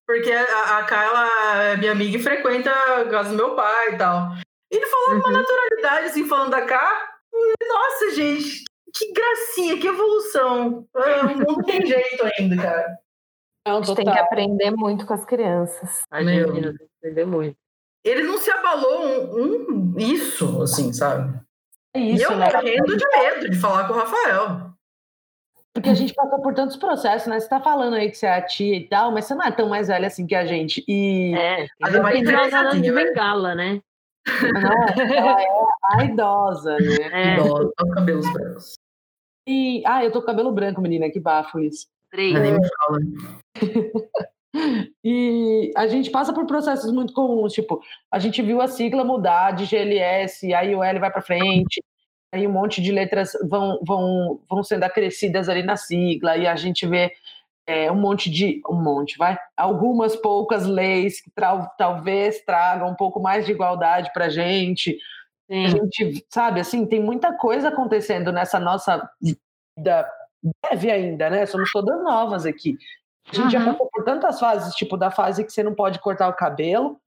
Porque a, a Kyla é minha amiga e frequenta a casa do meu pai e tal. Ele falou uhum. uma naturalidade, assim, falando da K. Nossa, gente, que gracinha, que evolução. É, o mundo tem jeito ainda, cara. Não, a gente tem que aprender muito com as crianças. A gente tem que aprender muito. Ele não se abalou um, um isso, assim, sabe? É isso, e eu né? morrendo de medo de falar com o Rafael. Porque a gente passou por tantos processos, né? Você tá falando aí que você é a tia e tal, mas você não é tão mais velha assim que a gente. E... É, a gente vai ter de bengala, né? Não, ela é a idosa, né? É. Idosa, os cabelos brancos. E, ah, eu tô com cabelo branco, menina, que bafo isso. Três. Nem me fala. e a gente passa por processos muito comuns, tipo, a gente viu a sigla mudar de GLS, aí o L vai para frente, aí um monte de letras vão, vão, vão sendo acrescidas ali na sigla, e a gente vê é, um monte de. Um monte, vai? Algumas poucas leis que tra talvez tragam um pouco mais de igualdade para a gente. A gente, sabe, assim, tem muita coisa acontecendo nessa nossa vida breve ainda, né? Somos todas novas aqui. A gente uhum. já passou por tantas fases, tipo da fase que você não pode cortar o cabelo,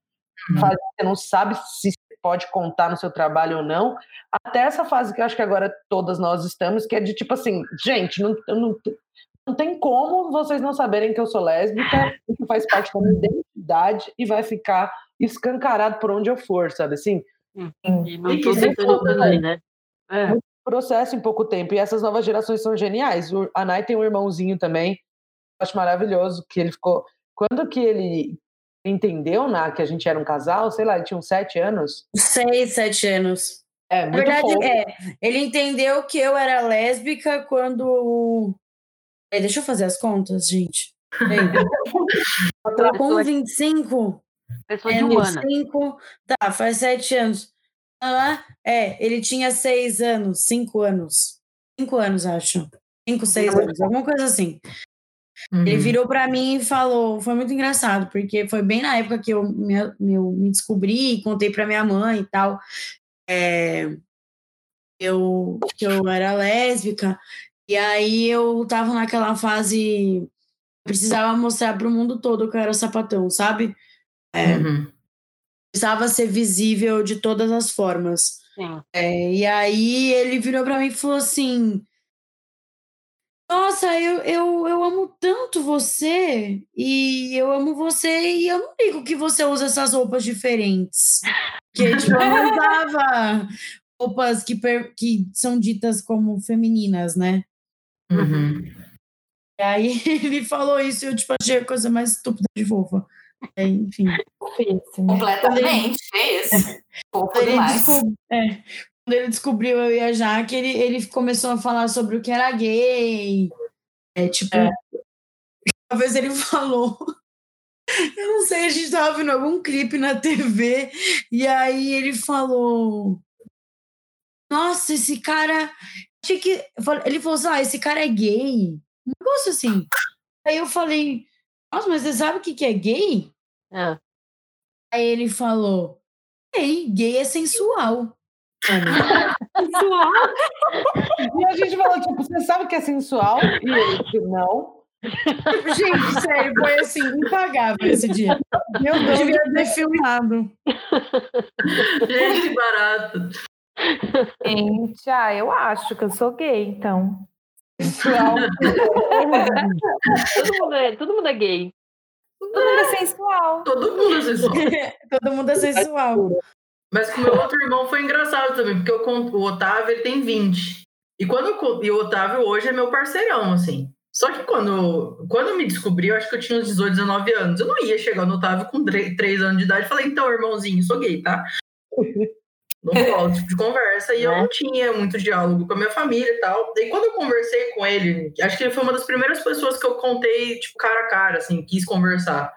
uhum. fase que você não sabe se pode contar no seu trabalho ou não, até essa fase que eu acho que agora todas nós estamos, que é de tipo assim, gente, não, não, não tem como vocês não saberem que eu sou lésbica, que faz parte da minha identidade e vai ficar escancarado por onde eu for, sabe assim? E não e tudo também, né? É. Processo em pouco tempo. E essas novas gerações são geniais. A Nai tem um irmãozinho também, acho maravilhoso que ele ficou. Quando que ele entendeu né, que a gente era um casal, sei lá, ele tinha uns sete anos. Seis, sete anos. É, muito Na verdade, é, ele entendeu que eu era lésbica quando. É, deixa eu fazer as contas, gente. com 25. Pessoa de um ano. 25, tá, faz sete anos. Ah, é, ele tinha seis anos, cinco anos. Cinco anos, acho. Cinco, seis anos, alguma coisa assim. Uhum. Ele virou para mim e falou, foi muito engraçado, porque foi bem na época que eu me, eu me descobri, contei para minha mãe e tal, é, eu, que eu era lésbica, e aí eu tava naquela fase, precisava mostrar para o mundo todo que eu era sapatão, sabe? É, uhum. Precisava ser visível de todas as formas. É, e aí ele virou para mim e falou assim: nossa, eu, eu, eu amo tanto você e eu amo você e eu não digo que você usa essas roupas diferentes. Porque, tipo, eu usava roupas que, que são ditas como femininas, né? Uhum. E aí ele falou isso e eu tipo, achei a coisa mais estúpida de fofa. É, enfim. Completamente, é isso. Ele demais. é, quando ele descobriu eu e a Jaque, ele, ele começou a falar sobre o que era gay. É tipo. É. Talvez ele falou. Eu não sei, a gente estava vendo algum clipe na TV e aí ele falou: Nossa, esse cara. Que... Ele falou assim: ah, esse cara é gay. Um negócio assim. Aí eu falei: Nossa, mas você sabe o que, que é gay? É. Aí ele falou: Gay, gay é sensual. Sensual? e a gente falou: Tipo, você sabe o que é sensual? E ele não. Gente, sério, foi assim, impagável esse dia. Meu Deus, devia ter filmado. Gente, barato. Gente, ah, eu acho que eu sou gay, então. todo, mundo é, todo mundo é gay. Todo mundo é sensual. Todo mundo é sensual. todo mundo é sensual. Mas com o meu outro irmão foi engraçado também, porque eu, o Otávio ele tem 20. E, quando e o Otávio hoje é meu parceirão, assim. Só que quando, quando eu me descobri, eu acho que eu tinha uns 18, 19 anos. Eu não ia chegar no Otávio com 3 anos de idade e falei, então, irmãozinho, sou gay, tá? Não rola tipo de conversa. E eu não tinha muito diálogo com a minha família e tal. E quando eu conversei com ele, acho que ele foi uma das primeiras pessoas que eu contei, tipo, cara a cara, assim, quis conversar.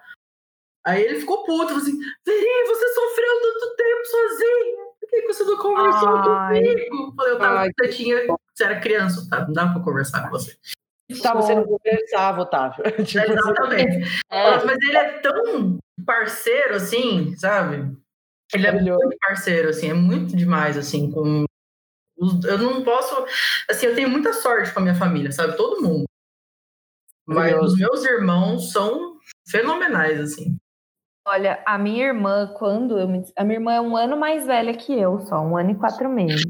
Aí ele ficou puto, falou assim: Veri, você sofreu tanto tempo sozinha. Por que você não conversou Ai. comigo? Falei, eu tava, você tinha. Você era criança, tá? Não dá pra conversar com você. Tá, você não conversava, Otávio. tipo, assim. Exatamente. É. Mas ele é tão parceiro, assim, sabe? Ele é muito parceiro, assim, é muito demais, assim, com... Eu não posso... Assim, eu tenho muita sorte com a minha família, sabe? Todo mundo. Mas os meus irmãos são fenomenais, assim. Olha, a minha irmã, quando eu me... A minha irmã é um ano mais velha que eu, só um ano e quatro meses.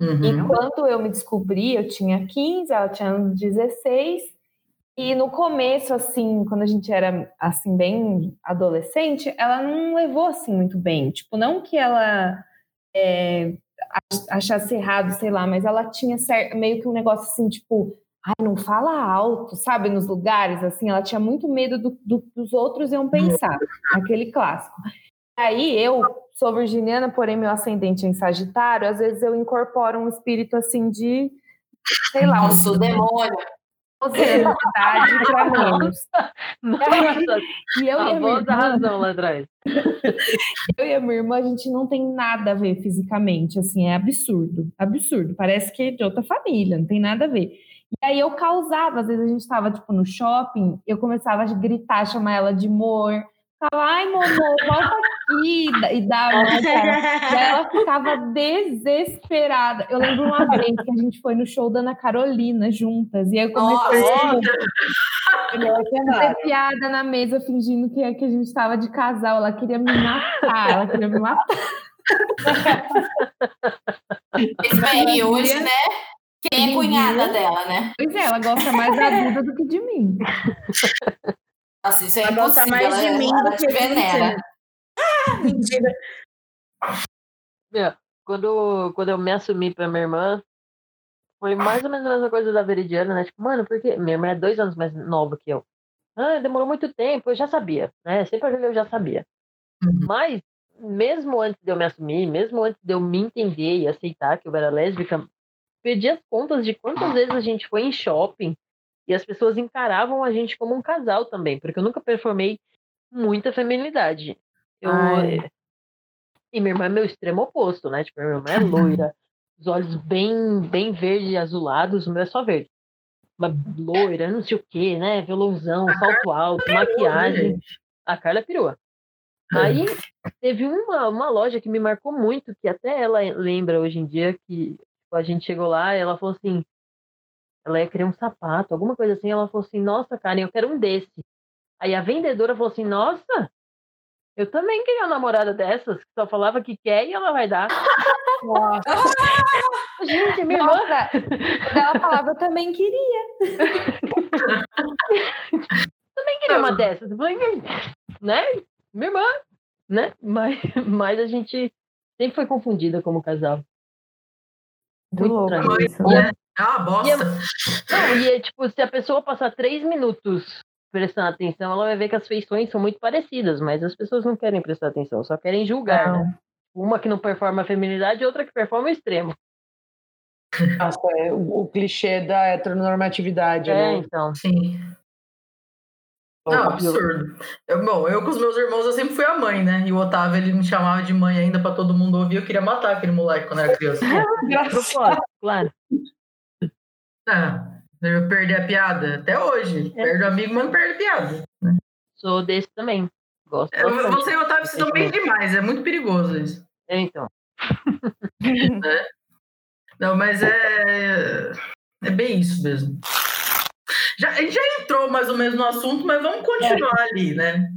Uhum. E quando eu me descobri, eu tinha 15, ela tinha 16. E no começo, assim, quando a gente era, assim, bem adolescente, ela não levou, assim, muito bem. Tipo, não que ela é, achasse errado, sei lá, mas ela tinha certo, meio que um negócio, assim, tipo... Ai, não fala alto, sabe? Nos lugares, assim, ela tinha muito medo do, do, dos outros iam pensar. Aquele clássico. Aí eu sou virginiana, porém meu ascendente é em Sagitário, às vezes eu incorporo um espírito assim de, sei lá, um sou demônio. Serenidade para menos. Nossa, e eu e a minha irmã, razão lá atrás. Eu e a minha irmã, a gente não tem nada a ver fisicamente, assim, é absurdo, absurdo. Parece que é de outra família, não tem nada a ver. E aí eu causava, às vezes a gente estava tipo no shopping, eu começava a gritar, chamar ela de amor, Fala, ai, Momô, volta aqui. E dava, né, E ela ficava desesperada. Eu lembro uma vez que a gente foi no show da Ana Carolina juntas. E aí eu comecei a fazer piada na mesa, fingindo que, que a gente estava de casal. Ela queria me matar. Ela queria me matar. Esse hoje, né? Quem é cunhada dela, né? Pois é, ela gosta mais da vida do que de mim. Nossa, isso é ela gosta mais de mim do que venera. Ah, mentira. Meu, quando, quando eu me assumi pra minha irmã, foi mais ou menos a mesma coisa da Veridiana, né? Tipo, mano, porque minha irmã é dois anos mais nova que eu. Ah, demorou muito tempo, eu já sabia, né? Sempre eu já sabia. Uhum. Mas, mesmo antes de eu me assumir, mesmo antes de eu me entender e aceitar que eu era lésbica, perdi as contas de quantas vezes a gente foi em shopping e as pessoas encaravam a gente como um casal também, porque eu nunca performei muita feminilidade. Eu, e minha irmã é meu extremo oposto, né? Tipo, minha irmã é loira, os olhos bem, bem verde e azulados, o meu é só verde. Uma loira, não sei o que, né? Violãozão, salto alto, né, maquiagem. A Carla é perua. Aí teve uma, uma loja que me marcou muito, que até ela lembra hoje em dia que a gente chegou lá e ela falou assim: ela ia querer um sapato, alguma coisa assim. Ela falou assim: Nossa, Karen, eu quero um desse. Aí a vendedora falou assim: Nossa, eu também queria uma namorada dessas, que só falava que quer e ela vai dar. Nossa. Gente, minha Nossa, irmã. Quando ela falava, eu também queria. também queria uma dessas. Né? Minha irmã. Né? Mas, mas a gente sempre foi confundida como casal. Muito louco isso, né? Ah, bosta. E é, não, e é tipo, se a pessoa passar três minutos prestando atenção, ela vai ver que as feições são muito parecidas, mas as pessoas não querem prestar atenção, só querem julgar, né? não. né? Uma que não performa a feminilidade e outra que performa o extremo. Nossa, é o, o clichê da heteronormatividade, é, né? então. Sim. Não, absurdo. Eu, bom, eu com os meus irmãos eu sempre fui a mãe, né? E o Otávio ele me chamava de mãe ainda para todo mundo ouvir. Eu queria matar aquele moleque quando era criança. claro. Ah, eu perdi a piada até hoje. É. Perde o amigo, mas não perde a piada. Né? Sou desse também. Gosto. É, você e o Otávio se dão bem demais. É muito perigoso isso. É, então. É. Não, mas é. É bem isso mesmo. Já, a gente já entrou mais ou menos no assunto, mas vamos continuar é. ali, né?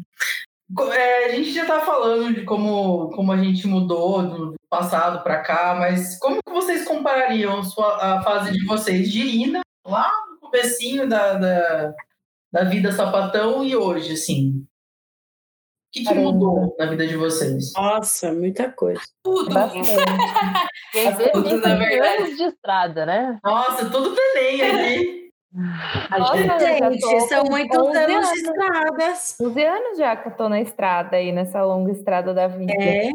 É, a gente já está falando de como, como a gente mudou do passado para cá, mas como que vocês comparariam sua, a fase de vocês de Irina, lá no comecinho da, da, da vida sapatão e hoje, assim? O que, que mudou na vida de vocês? Nossa, muita coisa. Tudo. Tudo, na verdade. de estrada, né? Nossa, tudo Belém ali. Nossa, gente, são muitos anos, anos de estradas. 11 anos já que eu tô na estrada aí, nessa longa estrada da vida. É, é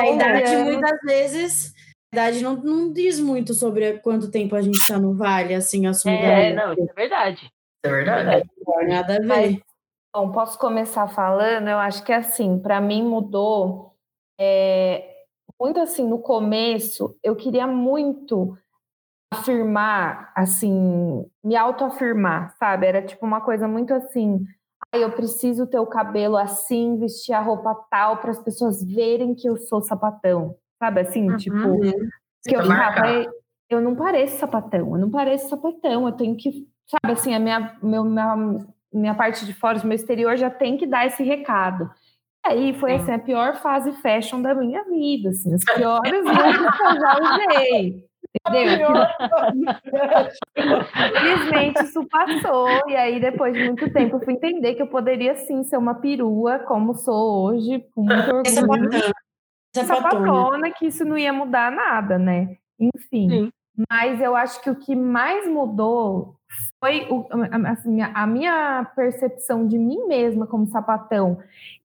a idade muitas vezes, a idade não, não diz muito sobre quanto tempo a gente está no vale, assim, assumir. É, não, isso é verdade. É verdade. É, nada a ver. Mas, bom, posso começar falando? Eu acho que assim, para mim mudou é, muito assim, no começo, eu queria muito afirmar, assim, me autoafirmar, sabe? Era tipo uma coisa muito assim, ai, eu preciso ter o cabelo assim, vestir a roupa tal para as pessoas verem que eu sou sapatão, sabe? Assim, uhum. tipo, que eu ficava, eu não pareço sapatão, eu não pareço sapatão, eu tenho que, sabe, assim, a minha, meu, minha, minha parte de fora, o meu exterior já tem que dar esse recado. E aí foi assim, a pior fase fashion da minha vida, assim, as piores que eu já usei. Entendeu? Felizmente isso passou, e aí depois de muito tempo eu fui entender que eu poderia sim ser uma perua, como sou hoje, com muito orgulho. Essa patona, que isso não ia mudar nada, né? Enfim. Sim. Mas eu acho que o que mais mudou foi o, assim, a minha percepção de mim mesma como sapatão.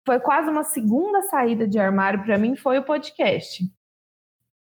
Foi quase uma segunda saída de armário para mim, foi o podcast.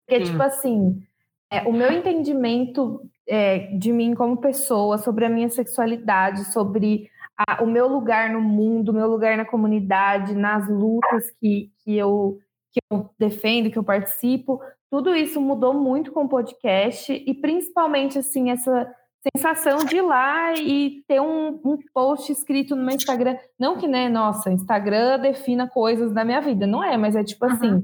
Porque, Sim. tipo assim, é, o meu entendimento é, de mim como pessoa, sobre a minha sexualidade, sobre a, o meu lugar no mundo, o meu lugar na comunidade, nas lutas que, que, eu, que eu defendo, que eu participo, tudo isso mudou muito com o podcast e principalmente assim essa sensação de ir lá e ter um, um post escrito no meu Instagram, não que né, nossa, Instagram defina coisas da minha vida, não é, mas é tipo uhum. assim,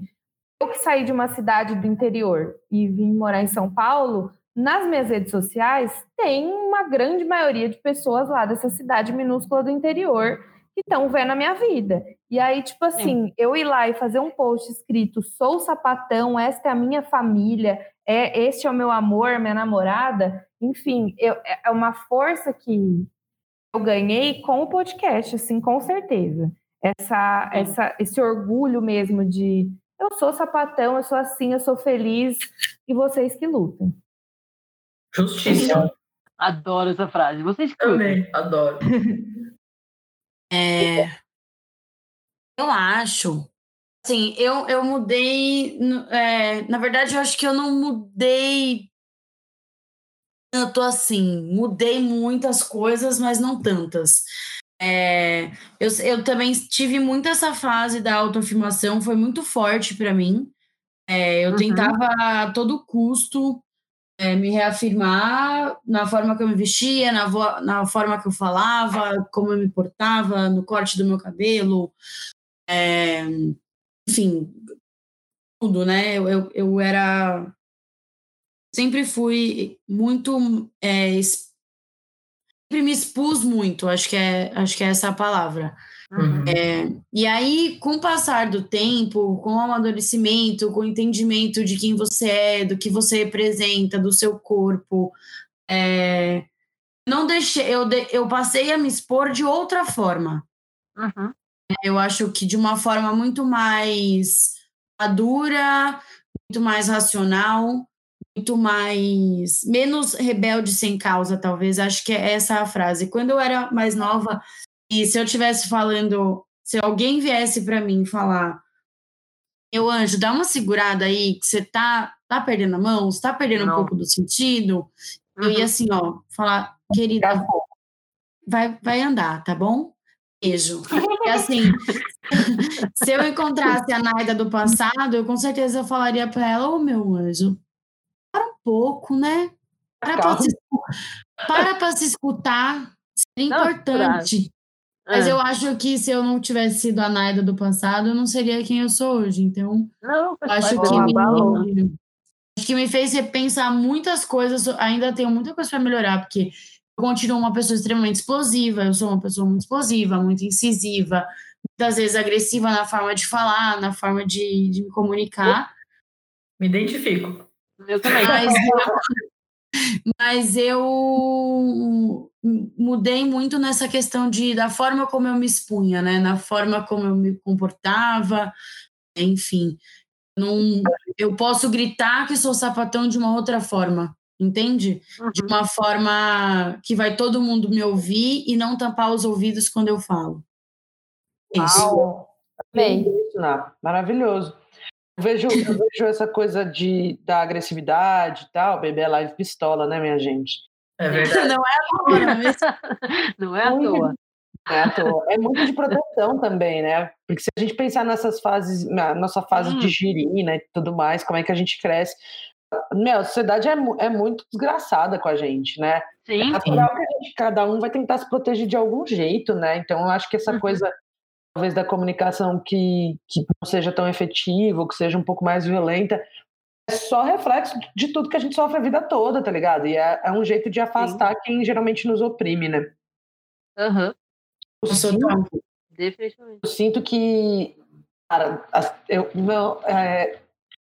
eu que saí de uma cidade do interior e vim morar em São Paulo, nas minhas redes sociais tem uma grande maioria de pessoas lá dessa cidade minúscula do interior que estão vendo a minha vida. E aí, tipo assim, Sim. eu ir lá e fazer um post escrito: sou sapatão, esta é a minha família, é este é o meu amor, minha namorada. Enfim, eu, é, é uma força que eu ganhei com o podcast, assim, com certeza. Essa, essa, esse orgulho mesmo de eu sou sapatão, eu sou assim, eu sou feliz e vocês que lutem. Justíssimo. Adoro essa frase. Vocês que Também, adoro. É, eu acho. Assim, eu, eu mudei. É, na verdade, eu acho que eu não mudei tanto assim. Mudei muitas coisas, mas não tantas. É, eu, eu também tive muito essa fase da autoafirmação, foi muito forte para mim. É, eu uhum. tentava a todo custo é, me reafirmar na forma que eu me vestia, na, na forma que eu falava, como eu me portava, no corte do meu cabelo, é, enfim, tudo, né? Eu, eu, eu, era. Sempre fui muito é, sempre me expus muito, acho que é, acho que é essa a palavra. Uhum. É, e aí, com o passar do tempo, com o amadurecimento, com o entendimento de quem você é, do que você representa, do seu corpo, é, não deixei, eu, eu passei a me expor de outra forma. Uhum. Eu acho que de uma forma muito mais madura, muito mais racional, muito mais menos rebelde sem causa, talvez. Acho que é essa a frase. Quando eu era mais nova e se eu tivesse falando, se alguém viesse para mim falar, meu anjo, dá uma segurada aí, que você tá tá perdendo a mão, você tá perdendo Não. um pouco do sentido. Uhum. Eu ia uhum. assim, ó, falar, querida, vai vai andar, tá bom? Beijo. E assim, se eu encontrasse a Naida do passado, eu com certeza falaria para ela, ô oh, meu anjo, pouco, né? Para para se, para se escutar, seria importante. Mas é. eu acho que se eu não tivesse sido a Naida do passado, eu não seria quem eu sou hoje. Então, não, acho que, me, acho que me fez repensar muitas coisas. Ainda tenho muita coisa para melhorar, porque eu continuo uma pessoa extremamente explosiva. Eu sou uma pessoa muito explosiva, muito incisiva, muitas vezes agressiva na forma de falar, na forma de, de me comunicar. Me identifico. Eu também. Mas eu, mas eu mudei muito nessa questão de da forma como eu me expunha, né? Na forma como eu me comportava, enfim. Não, eu posso gritar que sou sapatão de uma outra forma, entende? Uhum. De uma forma que vai todo mundo me ouvir e não tampar os ouvidos quando eu falo. Isso. Bem. Maravilhoso. Eu vejo, eu vejo essa coisa de, da agressividade e tal, bebê é live pistola, né, minha gente? É verdade. Não é à toa, não é, não é à toa. É, à toa. é muito de proteção também, né? Porque se a gente pensar nessas fases, na nossa fase hum. de girina e tudo mais, como é que a gente cresce, meu, a sociedade é, é muito desgraçada com a gente, né? Sim. É natural que a gente, cada um vai tentar se proteger de algum jeito, né? Então, eu acho que essa uhum. coisa talvez da comunicação que, que não seja tão efetiva, que seja um pouco mais violenta, é só reflexo de tudo que a gente sofre a vida toda, tá ligado? E é, é um jeito de afastar Sim. quem geralmente nos oprime, né? Aham. Uhum. Eu, sinto, Definitivamente. eu sinto que, cara, eu, não, é,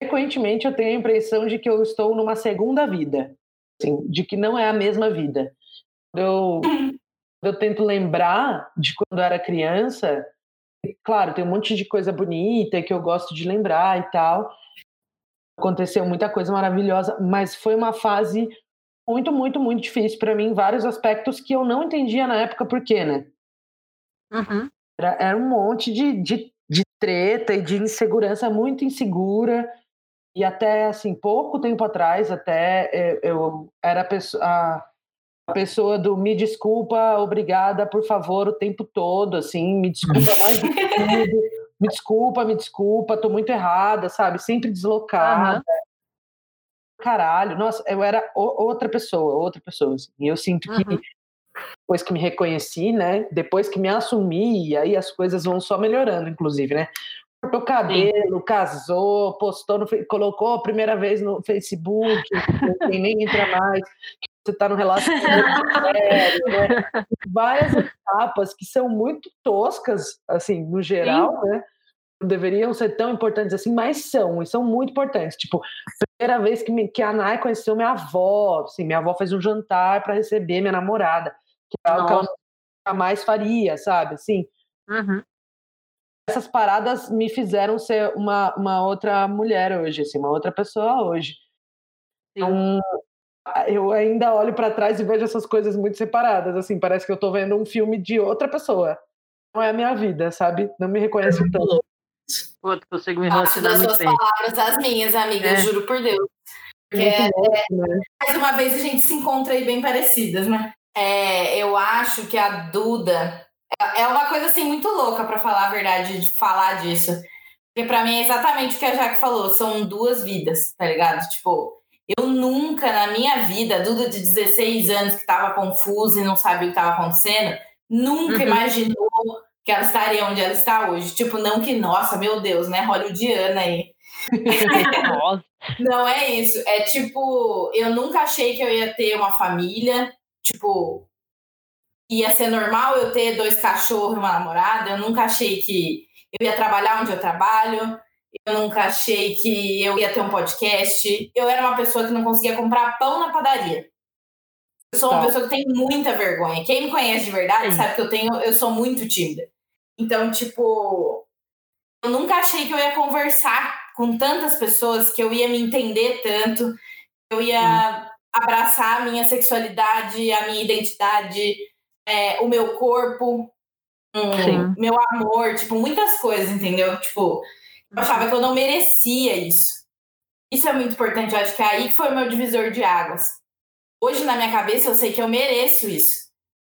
frequentemente eu tenho a impressão de que eu estou numa segunda vida, assim, de que não é a mesma vida. Eu, eu tento lembrar de quando eu era criança, claro, tem um monte de coisa bonita que eu gosto de lembrar e tal. Aconteceu muita coisa maravilhosa, mas foi uma fase muito, muito, muito difícil para mim, em vários aspectos que eu não entendia na época por quê, né? Uhum. Era, era, um monte de, de, de treta e de insegurança muito insegura. E até, assim, pouco tempo atrás, até eu, eu era a pessoa, a pessoa do me desculpa, obrigada, por favor, o tempo todo, assim, me desculpa mais do que tudo, me desculpa, me desculpa, tô muito errada, sabe? Sempre deslocada. Uhum. Caralho, nossa, eu era outra pessoa, outra pessoa. Assim. E eu sinto que uhum. depois que me reconheci, né? Depois que me assumi, e aí as coisas vão só melhorando, inclusive, né? cortou cabelo, casou, postou, no, colocou a primeira vez no Facebook, não tem nem entra mais, você está no relacionamento sério, né? Várias etapas que são muito toscas, assim, no geral, Sim. né? Não deveriam ser tão importantes assim, mas são, e são muito importantes. Tipo, primeira vez que, me, que a Nai conheceu minha avó, assim, minha avó fez um jantar para receber minha namorada, que é algo que ela jamais faria, sabe? Assim, uhum essas paradas me fizeram ser uma, uma outra mulher hoje, assim, uma outra pessoa hoje. Então, eu ainda olho para trás e vejo essas coisas muito separadas, assim, parece que eu estou vendo um filme de outra pessoa. Não é a minha vida, sabe? Não me reconheço é tanto. Pô, tu consegue me relacionar muito bem. palavras as minhas, amiga, é. juro por Deus. É, louco, né? Mais uma vez a gente se encontra aí bem parecidas, né? É, eu acho que a Duda é, é uma coisa assim muito louca para falar a verdade, de falar disso. Porque para mim é exatamente o que a Jaque falou, são duas vidas, tá ligado? Tipo, eu nunca na minha vida, Duda de 16 anos que tava confusa e não sabia o que tava acontecendo, nunca uhum. imaginou que ela estaria onde ela está hoje. Tipo, não que, nossa, meu Deus, né? Hollywoodiana aí. não é isso. É tipo, eu nunca achei que eu ia ter uma família. Tipo, ia ser normal eu ter dois cachorros e uma namorada. Eu nunca achei que eu ia trabalhar onde eu trabalho. Eu nunca achei que eu ia ter um podcast. Eu era uma pessoa que não conseguia comprar pão na padaria. Eu sou uma tá. pessoa que tem muita vergonha. Quem me conhece de verdade Sim. sabe que eu tenho, eu sou muito tímida. Então, tipo, eu nunca achei que eu ia conversar com tantas pessoas, que eu ia me entender tanto, eu ia abraçar a minha sexualidade, a minha identidade, é, o meu corpo, um, meu amor, tipo, muitas coisas, entendeu? Tipo, eu achava que eu não merecia isso. Isso é muito importante, eu acho que é aí que foi o meu divisor de águas. Hoje, na minha cabeça, eu sei que eu mereço isso.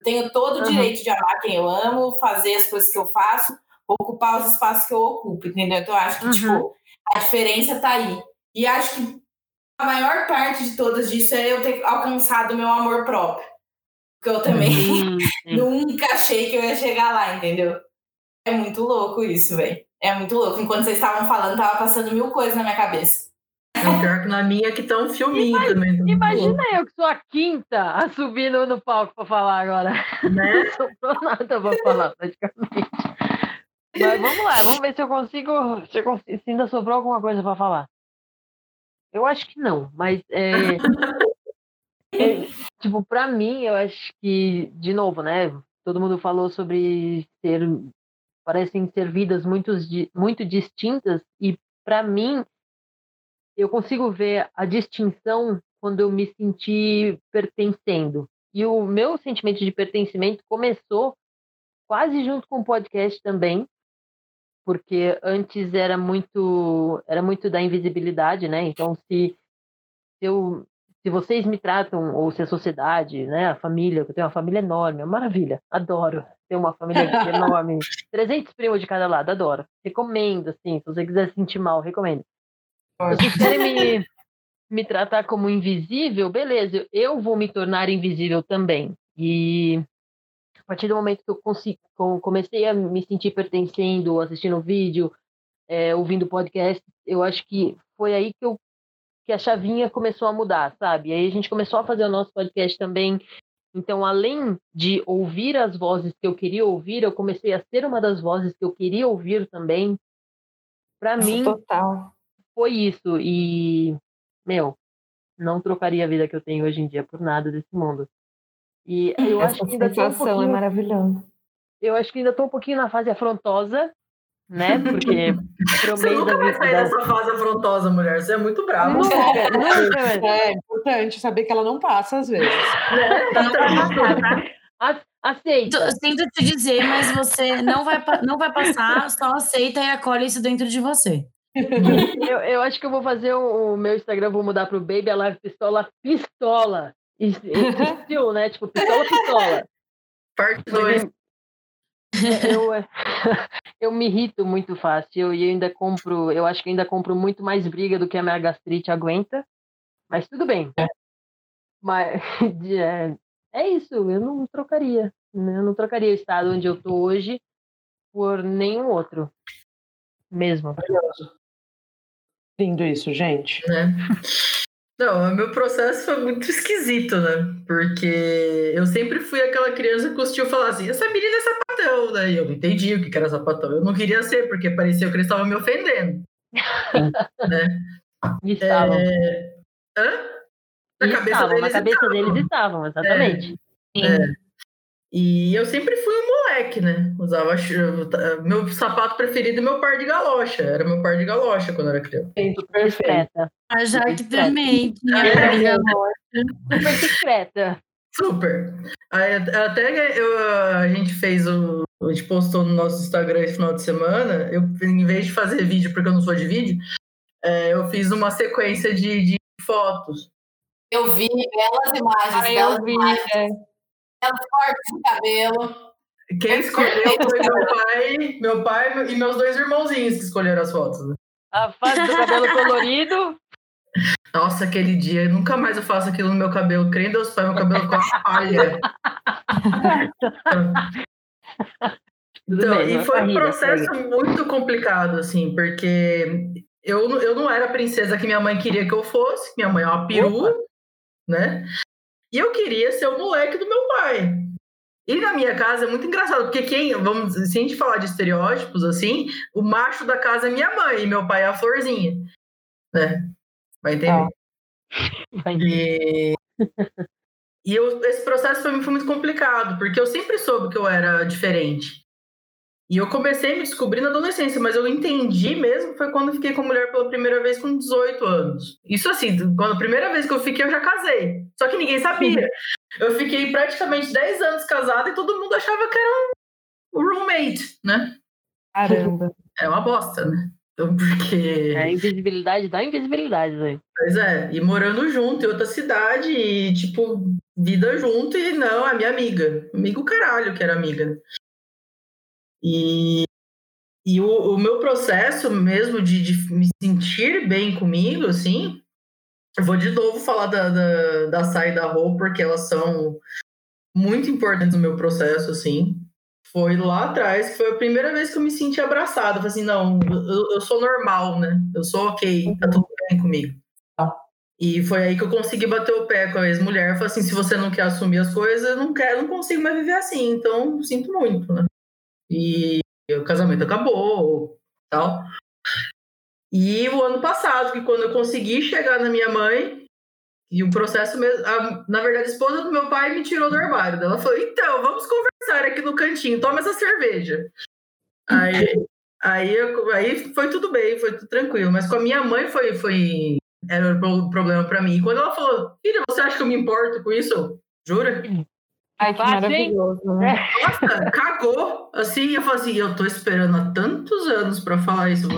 Eu tenho todo o uhum. direito de amar quem eu amo, fazer as coisas que eu faço, ocupar os espaços que eu ocupo, entendeu? Então, eu acho que, uhum. tipo, a diferença tá aí. E acho que a maior parte de todas disso é eu ter alcançado o meu amor próprio. Porque eu também uhum. nunca achei que eu ia chegar lá, entendeu? É muito louco isso, velho. É muito louco. Enquanto vocês estavam falando, tava passando mil coisas na minha cabeça. É pior que na minha que tá um filminho imagina, também. Tá imagina eu que sou a quinta a subir no, no palco pra falar agora. Né? Não sobrou nada pra falar, praticamente. Mas vamos lá, vamos ver se eu consigo. Se, eu consigo, se ainda sobrou alguma coisa pra falar. Eu acho que não, mas é, é, tipo, para mim, eu acho que, de novo, né? Todo mundo falou sobre ser parecem ser vidas muito, muito distintas e para mim eu consigo ver a distinção quando eu me senti pertencendo. E o meu sentimento de pertencimento começou quase junto com o podcast também, porque antes era muito era muito da invisibilidade, né? Então se, se eu se vocês me tratam ou se a sociedade, né, a família, eu tenho uma família enorme, é uma maravilha, adoro ter uma família enorme, 300 primos de cada lado, adoro. Recomendo, assim, se você quiser se sentir mal, recomendo. Se vocês querem me, me tratar como invisível, beleza, eu vou me tornar invisível também. E a partir do momento que eu consigo, comecei a me sentir pertencendo, assistindo vídeo, é, ouvindo podcast, eu acho que foi aí que, eu, que a chavinha começou a mudar, sabe? Aí a gente começou a fazer o nosso podcast também. Então, além de ouvir as vozes que eu queria ouvir, eu comecei a ser uma das vozes que eu queria ouvir também. Para mim, total. foi isso. E, meu, não trocaria a vida que eu tenho hoje em dia por nada desse mundo. E eu Essa acho que ainda sensação um é maravilhosa. Eu acho que ainda estou um pouquinho na fase afrontosa, né? Porque Você nunca vai sair dessa fase afrontosa, mulher. Você é muito brava. Nunca, nunca. É importante saber que ela não passa às vezes. É, não vai passar, tá? Aceita. Sinto te dizer, mas você não vai, não vai passar, só aceita e acolhe isso dentro de você. eu, eu acho que eu vou fazer o, o meu Instagram, vou mudar pro Baby Alive Pistola Pistola. Existiu, né? Tipo, pistola, pistola. Parte 2. Eu, eu me irrito muito fácil e eu ainda compro, eu acho que ainda compro muito mais briga do que a minha gastrite aguenta, mas tudo bem. É. Mas é, é isso, eu não trocaria. Né? Eu não trocaria o estado onde eu tô hoje por nenhum outro. Mesmo. Maravilhoso. Lindo isso, gente. É. Não, o meu processo foi muito esquisito, né? Porque eu sempre fui aquela criança que os tios falavam assim, essa menina é sapatão, né? E eu não entendi o que era sapatão. Eu não queria ser, porque parecia que eles estavam me ofendendo. né? Estavam. É... Hã? Na cabeça, estavam, deles, na cabeça estavam. deles estavam, exatamente. É. É. E eu sempre fui um moleque, né? Usava meu sapato preferido é meu par de galocha. Era meu par de galocha quando eu era criança. Perfeita. A Jaque também tinha par de galocha. Super discreta. Super. Aí, até eu, a gente fez o. A gente postou no nosso Instagram esse final de semana. Eu, em vez de fazer vídeo, porque eu não sou de vídeo, é, eu fiz uma sequência de, de fotos. Eu vi belas imagens. Ah, belas eu vi, imagens. É ela corta o cabelo. Quem escolheu foi meu pai, meu pai e meus dois irmãozinhos que escolheram as fotos. Né? A fase do cabelo colorido. Nossa, aquele dia, nunca mais eu faço aquilo no meu cabelo. Crendo Deus Pai, meu cabelo com a palha. então, bem, e foi um processo muito complicado, assim, porque eu, eu não era a princesa que minha mãe queria que eu fosse. Minha mãe é uma peru, Opa. né? E eu queria ser o moleque do meu pai. E na minha casa é muito engraçado, porque quem, vamos, se a gente falar de estereótipos assim, o macho da casa é minha mãe e meu pai é a florzinha. Né? Vai entender? Ah. E, e eu, esse processo foi, foi muito complicado, porque eu sempre soube que eu era diferente. E eu comecei a me descobrir na adolescência, mas eu entendi mesmo foi quando eu fiquei com mulher pela primeira vez com 18 anos. Isso assim, quando a primeira vez que eu fiquei, eu já casei. Só que ninguém sabia. Eu fiquei praticamente 10 anos casada e todo mundo achava que era um roommate, né? Caramba. É uma bosta, né? Então, porque. É a invisibilidade da invisibilidade, velho. Pois é, e morando junto em outra cidade, e tipo, vida junto, e não, é minha amiga. Amigo caralho que era amiga. E, e o, o meu processo mesmo de, de me sentir bem comigo, assim, eu vou de novo falar da, da, da Sai e da Rô, porque elas são muito importantes no meu processo, assim. Foi lá atrás, que foi a primeira vez que eu me senti abraçada. Falei assim, não, eu, eu sou normal, né? Eu sou ok, tá tudo bem comigo. E foi aí que eu consegui bater o pé com a ex-mulher. Falei assim, se você não quer assumir as coisas, eu não quero, não consigo mais viver assim. Então, sinto muito, né? E o casamento acabou, tal. E o ano passado, que quando eu consegui chegar na minha mãe, e o processo mesmo. A, na verdade, a esposa do meu pai me tirou do armário. Ela falou: então, vamos conversar aqui no cantinho, toma essa cerveja. Aí, aí, eu, aí foi tudo bem, foi tudo tranquilo. Mas com a minha mãe foi. foi era um problema para mim. E quando ela falou: filha, você acha que eu me importo com isso? Jura? Ai, que Fácil, maravilhoso. Né? Nossa, cagou. Assim, eu falei assim: eu tô esperando há tantos anos para falar isso.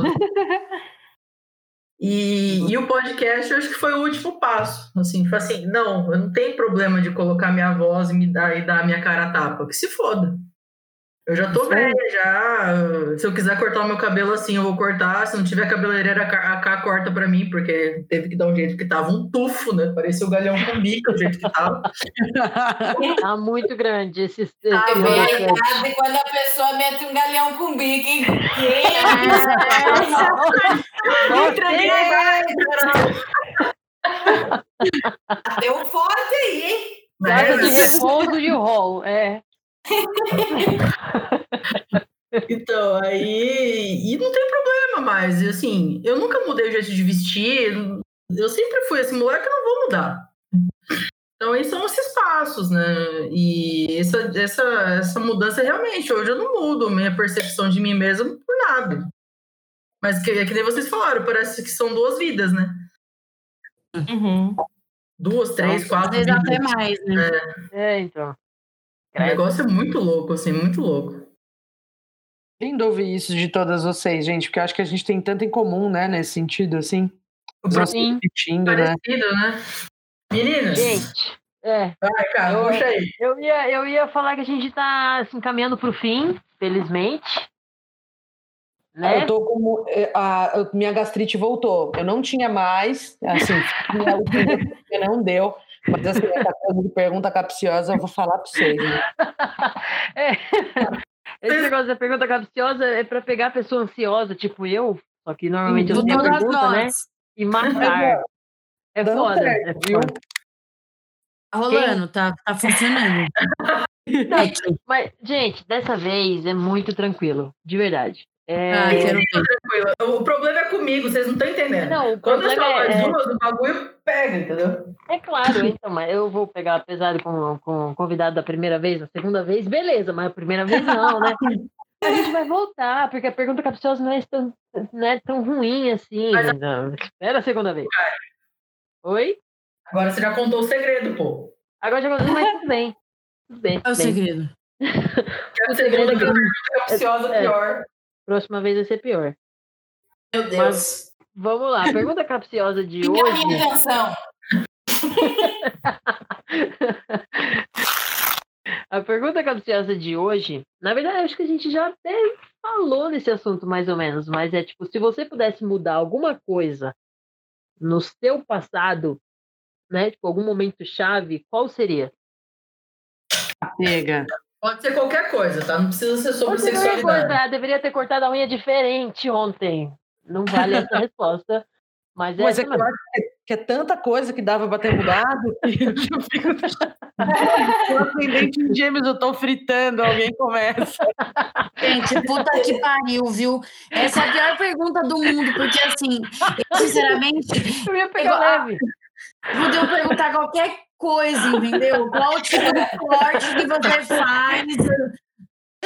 E, e, o podcast eu acho que foi o último passo. Assim, foi assim, não, eu não tenho problema de colocar minha voz e me dar e dar a minha cara a tapa. Que se foda. Eu já tô velha, já. Se eu quiser cortar o meu cabelo assim, eu vou cortar. Se não tiver cabeleireira, a K corta pra mim, porque teve que dar um jeito que tava um tufo, né? Parecia o galhão com bico, o jeito que tava. Tá muito grande esse. esse É bem aqui. errado quando a pessoa mete um galhão com bico, hein? Nossa, Entreguei, Deu forte aí, hein? Casa de repouso de rol, é. Então, aí. E não tem problema mais. E, assim, eu nunca mudei o jeito de vestir. Eu sempre fui esse moleque, eu não vou mudar. Então, esses são esses passos, né? E essa, essa, essa mudança realmente, hoje eu não mudo minha percepção de mim mesmo por nada. Mas que, que nem vocês falaram, parece que são duas vidas, né? Uhum. Duas, três, Às quatro vezes vidas. até mais, né? É, então. O negócio é muito louco, assim, muito louco. Lindo ouvir isso de todas vocês, gente, porque eu acho que a gente tem tanto em comum, né, nesse sentido, assim. Sim. repetindo, né? Parecido, né? Meninas, Gente, é. vai, cara, Eu- puxa aí. Eu ia, eu ia falar que a gente tá se encaminhando pro fim, felizmente. Né? Eu tô como. eh, A, a minha gastrite voltou. Eu não tinha mais, assim, não deu. Mas assim, essa coisa de pergunta capciosa, eu vou falar pra vocês. Né? É. Esse negócio da pergunta capciosa é pra pegar a pessoa ansiosa, tipo eu, só que normalmente eu Por tenho pergunta, né? nós. E matar. É foda, é viu? foda. Tá rolando, tá, tá funcionando. Não, É mas, gente, dessa vez é muito tranquilo, de verdade. É, Ah, quero ver. Tranquilo. O problema é comigo, vocês não estão entendendo. Não, o Quando eu sou é, é, duas, o bagulho pega, entendeu? é claro, então, mas eu vou pegar pesado com, com o convidado da primeira vez, da segunda vez, beleza, mas a primeira vez não, né? A gente vai voltar, porque a pergunta capciosa não é tão, não é tão ruim assim. Mas- Não, espera a segunda vez. Oi? Agora você já contou o segredo, pô. Agora já mas tudo bem. Tudo bem. Qual é o tudo bem. segredo? Que O segredo é que pergunta capciosa é. pior. Próxima vez vai ser pior. Meu Deus. Vamos lá, a pergunta capciosa de Fica a hoje. minha atenção. A pergunta capciosa de hoje, na verdade, acho que a gente já até falou nesse assunto mais ou menos, mas é tipo, se você pudesse mudar alguma coisa no seu passado, né, tipo, algum momento chave, qual seria? Chega. Pode ser qualquer coisa, tá? Não precisa ser sobre Você sexualidade. cortar, deveria ter cortado a unha diferente ontem. Não vale essa resposta, mas, Mas é que eu mesmo. acho que é, que é tanta coisa que dava pra ter mudado que eu fico. O ascendente em gêmeos, eu tô fritando, alguém começa. Gente, puta que pariu, viu? Essa é a pior pergunta do mundo, porque assim, eu, sinceramente, Eu ia pegar Eu- leve. Podiam perguntar qualquer coisa, entendeu? Qual o tipo de corte que você faz?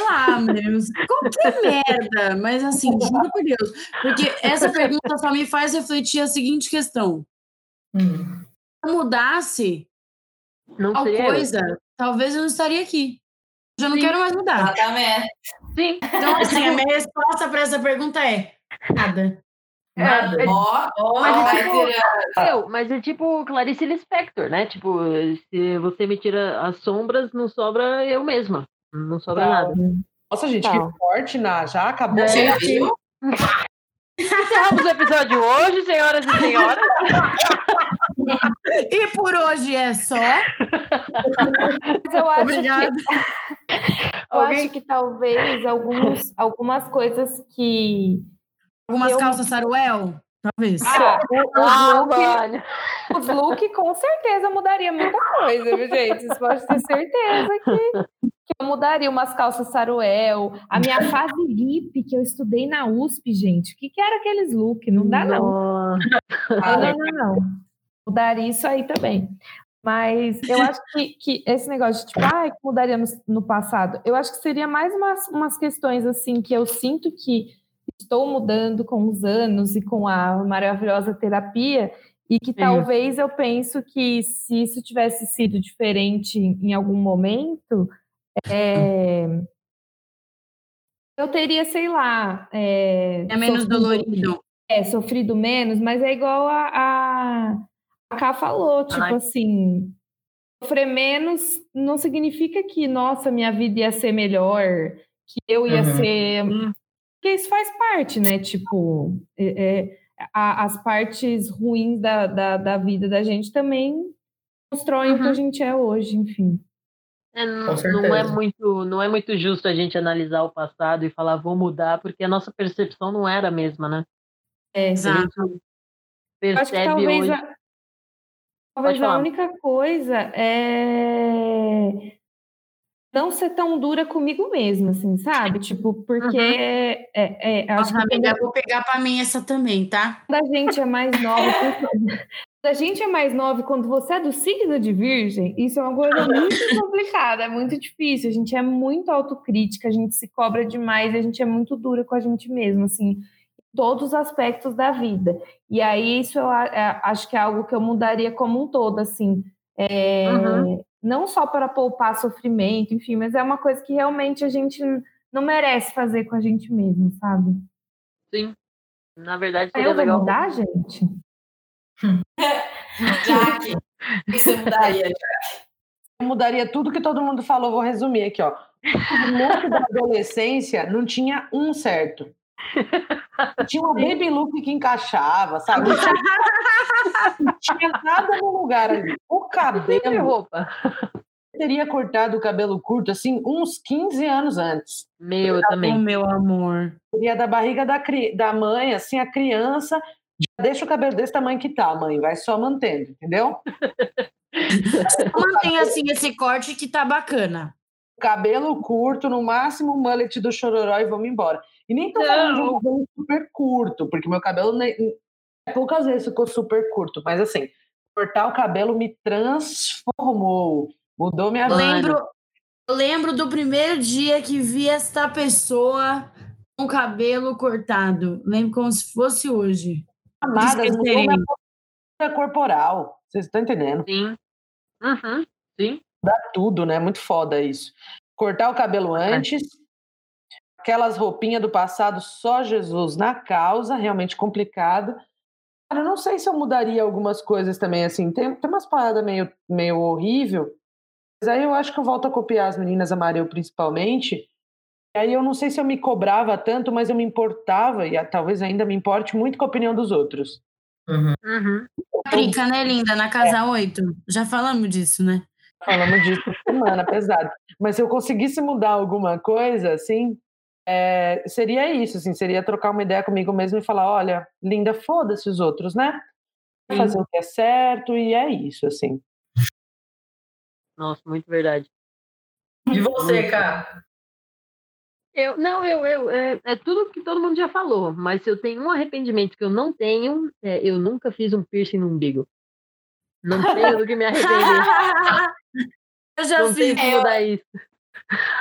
lá, menos qualquer merda, mas assim, juro por Deus. Porque essa pergunta só me faz refletir a seguinte questão. Hum. Se eu mudasse não tal coisa, eu. talvez eu não estaria aqui. Eu já não Sim. quero mais mudar. Exatamente. Sim. Então, assim, a minha resposta para essa pergunta é nada. Nada. É, ó, oh, mas, é tipo, eu, mas é tipo Clarice Lispector, né? Tipo, se você me tira as sombras, não sobra eu mesma. Não sobra tá. nada. Nossa, gente, tá. que forte, na Já acabou. Gente. Encerramos o episódio hoje, senhoras e senhores. e por hoje é só. Mas eu acho Obrigada. que, eu acho que talvez alguns, algumas coisas que Algumas eu... calças saruel? Talvez. Ah, ah, look, os look com certeza mudaria muita coisa, viu, gente? Vocês podem ter certeza que, que eu mudaria umas calças saruel. A minha fase lip que eu estudei na USP, gente. O que, que era aqueles look? Não dá, não. Não, não, não, não. Mudaria isso aí também. Mas eu acho que, que esse negócio de tipo, ah, que mudaria no, no passado, eu acho que seria mais umas, umas questões assim que eu sinto que estou mudando com os anos e com a maravilhosa terapia, e que talvez eu penso que se isso tivesse sido diferente em algum momento, é, eu teria, sei lá. É, é menos sofrido, dolorido. É, sofrido menos, mas é igual a, a, a Ká falou, tipo Ai. assim, sofrer menos não significa que, nossa, minha vida ia ser melhor, que eu ia uhum. ser hum. Porque isso faz parte, né? Tipo, é, é, a, as partes ruins da, da, da, vida da gente também constroem uhum. o que a uhum. gente é hoje, enfim. É, não, não, é muito, não é muito justo a gente analisar o passado e falar vou mudar, porque a nossa percepção não era a mesma, né? É, exato. Percebe talvez hoje... a, talvez a única coisa é não ser tão dura comigo mesma, assim, sabe? Tipo, porque uhum. é, é, acho Nossa, que amiga, vou pegar para mim essa também, tá? Quando a gente é mais nova, quando a gente é mais nova, quando você é do signo de Virgem, isso é uma coisa muito complicada, é muito difícil. A gente é muito autocrítica, a gente se cobra demais, a gente é muito dura com a gente mesma, assim, em todos os aspectos da vida. E aí isso eu acho que é algo que eu mudaria como um todo, assim. É, uhum não só para poupar sofrimento, enfim, mas é uma coisa que realmente a gente não merece fazer com a gente mesmo, sabe? Sim. Na verdade, seria eu legal. Vou mudar, gente? Jaque, que você mudaria, Jaque? Eu mudaria tudo que todo mundo falou, vou resumir aqui, ó. O mundo da adolescência não tinha um certo. Tinha uma baby look que encaixava, sabe? Não tinha nada no lugar ali. O cabelo. roupa. Teria cortado o cabelo curto assim uns 15 anos antes. Meu também. meu amor. Seria da barriga da, da mãe, assim, a criança. Já deixa o cabelo desse tamanho que tá, mãe. Vai só mantendo, entendeu? Mantém assim esse corte que tá bacana. Cabelo curto, no máximo o mullet do chororó e vamos embora. E nem tô falando de um cabelo super curto, porque meu cabelo poucas vezes ficou super curto, mas assim, cortar o cabelo me transformou, mudou minha vida. Lembro, eu lembro do primeiro dia que vi esta pessoa com o cabelo cortado. Lembro como se fosse hoje. Mudou minha corporal. Vocês estão entendendo? Sim. Uhum. Sim. Dá tudo, né? Muito foda isso. Cortar o cabelo antes, aquelas roupinhas do passado, só Jesus na causa, realmente complicado. Cara, eu não sei se eu mudaria algumas coisas também, assim, tem, tem umas paradas meio, meio horrível, mas aí eu acho que eu volto a copiar as meninas amarelo principalmente, e aí eu não sei se eu me cobrava tanto, mas eu me importava, e talvez ainda me importe muito com a opinião dos outros. Uhum. Uhum. Brinca, né, linda? Na casa é. 8. Já falamos disso, né? Falamos disso semana, pesado. Mas se eu conseguisse mudar alguma coisa, assim, é, seria isso, assim, seria trocar uma ideia comigo mesmo e falar, olha, linda, foda-se os outros, né? Fazer o que é certo e é isso, assim. Nossa, muito verdade. E você, cara? Eu, não, eu, eu é, é, tudo que todo mundo já falou, mas se eu tenho um arrependimento que eu não tenho, é, eu nunca fiz um piercing no umbigo. Não tenho do que me arrepender. eu já não fiz. Tenho que mudar isso.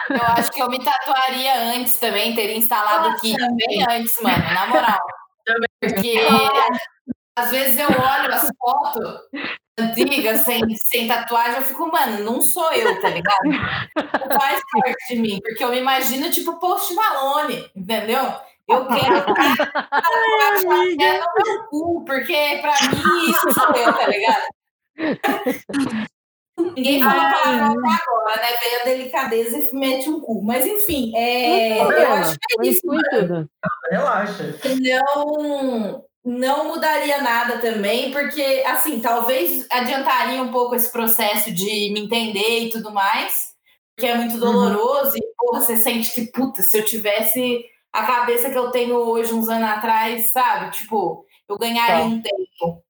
Eu acho que eu me tatuaria antes também, teria instalado aqui bem antes, mano, na moral. Porque às vezes eu olho as fotos antigas sem, sem tatuagem, eu fico, mano, não sou eu, tá ligado? Não faz parte de mim, porque eu me imagino tipo Post Malone, entendeu? Eu quero tatuagem até no meu cu, porque pra mim isso sou eu, tá ligado? Ninguém falou palavrão até agora, né? Veio a delicadeza e mete um cu. Mas enfim, é, eu acho que é isso. Relaxa. Não, não mudaria nada também, porque, assim, talvez adiantaria um pouco esse processo de me entender e tudo mais, que é muito doloroso. Uhum. E, porra, você sente que, puta, se eu tivesse a cabeça que eu tenho hoje, uns anos atrás, sabe? Tipo, eu ganharia tá. um tempo.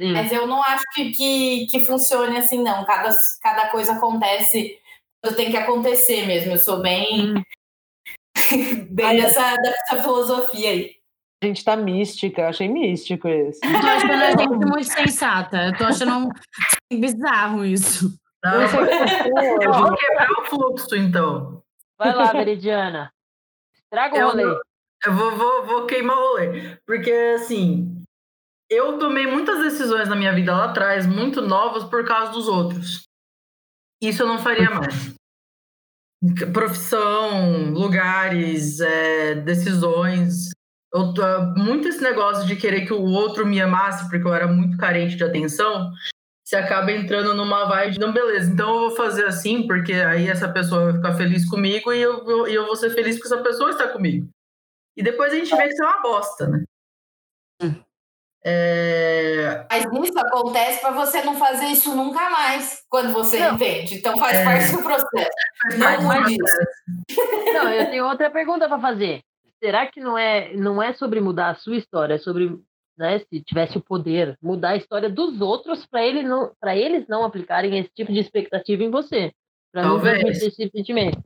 Sim. Mas eu não acho que, que, que, funcione assim, não. Cada, cada coisa acontece quando tem que acontecer mesmo. Eu sou bem, hum. bem dessa, dessa filosofia aí. A gente tá mística, achei místico isso. Eu tô achando a gente muito sensata. Eu tô achando bizarro isso. Não, eu vou quebrar o fluxo, então. Vai lá, Veridiana. Traga o rolê. Eu, eu vou, vou, vou queimar o rolê. Porque, assim, eu tomei muitas decisões na minha vida lá atrás, muito novas, por causa dos outros. Isso eu não faria mais. Profissão, lugares, é, decisões. Eu, muito esse negócio de querer que o outro me amasse, porque eu era muito carente de atenção, você acaba entrando numa vibe de, não, beleza, então eu vou fazer assim, porque aí essa pessoa vai ficar feliz comigo e eu, eu, eu vou ser feliz porque essa pessoa está comigo. E depois a gente vê que isso é uma bosta, né? Hum. É... Mas isso acontece para você não fazer isso nunca mais, quando você não. entende. Então faz é... parte do processo. Faz não parte Não, eu tenho outra pergunta para fazer. Será que não é, não é sobre mudar a sua história, é sobre, né, se tivesse o poder, mudar a história dos outros para ele não, eles não aplicarem esse tipo de expectativa em você? Para não ter esse sentimento.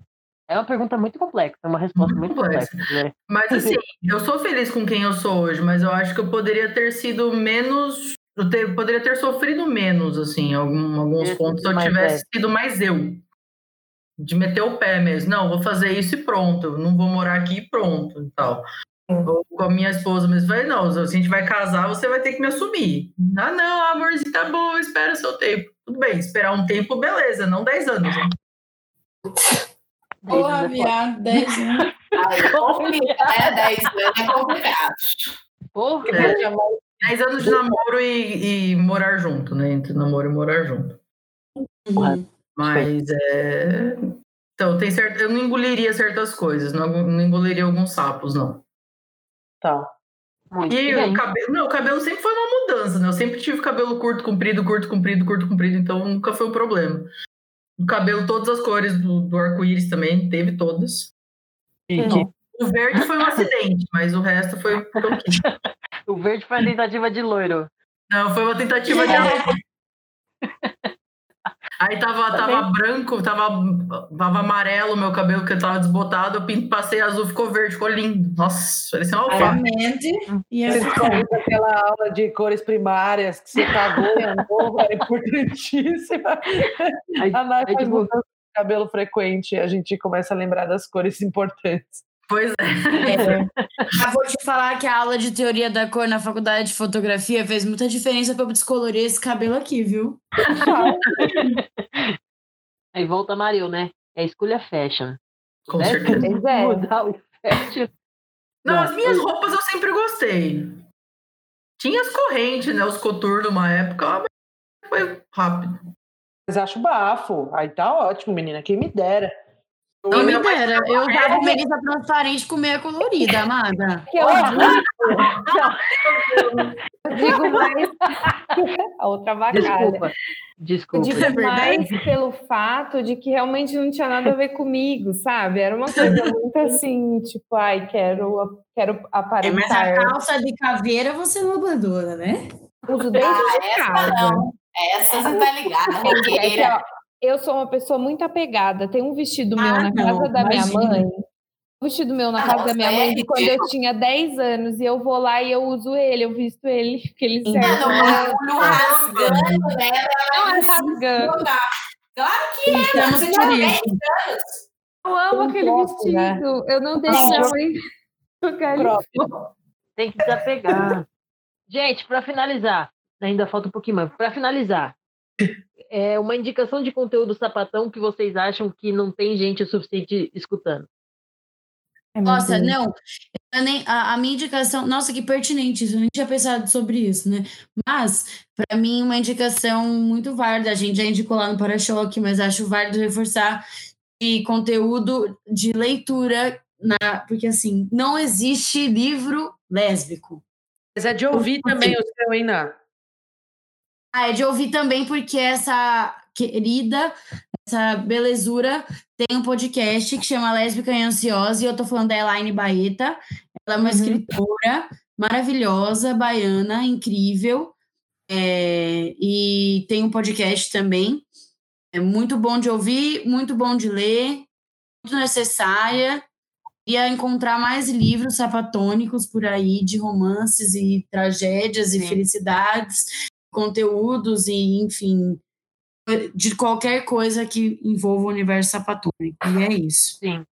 É uma pergunta muito complexa, é uma resposta muito, muito complexa. né? Mas assim, eu sou feliz com quem eu sou hoje, mas eu acho que eu poderia ter sido menos. Eu ter, poderia ter sofrido menos, assim, algum, alguns pontos, se eu tivesse é. sido mais eu. De meter o pé mesmo. Não, vou fazer isso e pronto. Não vou morar aqui e pronto e tal. Ou com a minha esposa mesmo, falei, não, se a gente vai casar, você vai ter que me assumir. Ah, não, amorzinho, tá bom, espera o seu tempo. Tudo bem, esperar um tempo, beleza, não 10 anos. Né? Porra, viado, 10 anos. É complicado, né? 10 anos é complicado. Porra, é, 10 anos de namoro e, e, morar junto, né? Entre namoro e morar junto. Uhum. Mas é. Então, tem certo... eu não engoliria certas coisas, não, não engoliria alguns sapos, não. Tá. Muito e bem. o cabelo, não, o cabelo sempre foi uma mudança, né? Eu sempre tive cabelo curto, comprido, curto, comprido, curto, comprido, então nunca foi um problema. O cabelo, todas as cores do, do arco-íris também, teve todas. O verde foi um acidente, mas o resto foi o verde foi a tentativa de loiro. Não, foi uma tentativa de Aí tava, tava branco, tava, tava amarelo meu cabelo, que tava desbotado, eu pinto, passei azul, ficou verde, ficou lindo. Nossa, parecia uma alface. E aquela aula de cores primárias que você cagou e andou, era importantíssima. Aí, a Nath faz tipo... cabelo frequente, a gente começa a lembrar das cores importantes. Pois é. é. Vou te falar que a aula de teoria da cor na faculdade de fotografia fez muita diferença para eu descolorir esse cabelo aqui, viu? Aí volta Maril, né? É escolha fashion. Com né? certeza. É. Mudar o fashion. Não, as minhas roupas eu sempre gostei. Tinha as correntes, né? Os coturnos numa época, mas foi rápido. Mas acho bafo. Aí tá ótimo, menina. Quem me dera. Não me dera, eu tava Melissa transparente com meia colorida, amada. Que eu digo mais a outra vacalha. Desculpa, desculpa. Eu digo mais pelo fato de que realmente não tinha nada a ver comigo, sabe? Era uma coisa muito assim, tipo, ai, quero, quero aparentar. É, mas a calça de caveira você não abandona, né? Uso dentro ah, de casa. Não. Essa você tá ligada, roqueira. Eu sou uma pessoa muito apegada. Tem um vestido meu ah, na casa não, da minha mãe. Um vestido meu na casa da minha mãe de quando eu tinha 10 anos e eu vou lá e eu uso ele, eu visto ele, porque ele serve. Não, não rasgando, né? Não, rasgando. Claro que é. Você tinha 10 anos. Eu amo aquele vestido. Né? Eu não deixo minha mãe tocar Tem que desapegar. Gente, para finalizar, ainda falta um pouquinho mais. Para finalizar, é uma indicação de conteúdo sapatão que vocês acham que não tem gente o suficiente escutando. Nossa, não. Nem, a, a, minha indicação, nossa, que pertinente isso, eu nem tinha pensado sobre isso, né? Mas, para mim, uma indicação muito válida, a gente já indicou lá no Para-Choque, mas acho válido reforçar de conteúdo de leitura, na, porque assim, não existe livro lésbico. Mas é de ouvir também o seu, hein, Ná? Ah, é de ouvir também, porque essa querida, essa belezura, tem um podcast que chama Lésbica e Ansiosa, e eu tô falando da Elaine Baeta. Ela é uma uhum. escritora maravilhosa, baiana, incrível. É, e tem um podcast também. É muito bom de ouvir, muito bom de ler, muito necessária. Ia encontrar mais livros sapatônicos por aí, de romances e tragédias e felicidades, conteúdos e, enfim, de qualquer coisa que envolva o universo sapatônico. E é isso. Sim.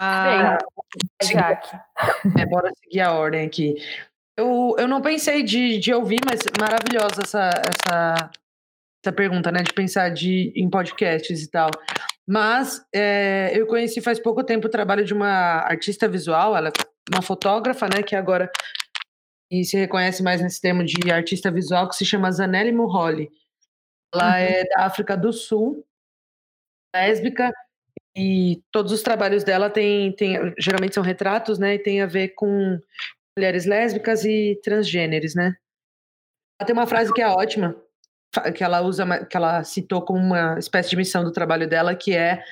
Ah, Jaque. É, bora seguir a ordem aqui. Eu, eu não pensei de, de ouvir, mas maravilhosa essa, essa, essa pergunta, né? De pensar de, em podcasts e tal. Mas é, eu conheci faz pouco tempo o trabalho de uma artista visual, ela é uma fotógrafa, né? Que agora e se reconhece mais nesse termo de artista visual, que se chama Zanelli Muholi. Ela uhum. é da África do Sul, lésbica, e todos os trabalhos dela tem, tem, geralmente são retratos, né? E tem a ver com mulheres lésbicas e transgêneros, né? Ela tem uma frase que é ótima, que ela usa, que ela citou como uma espécie de missão do trabalho dela, que é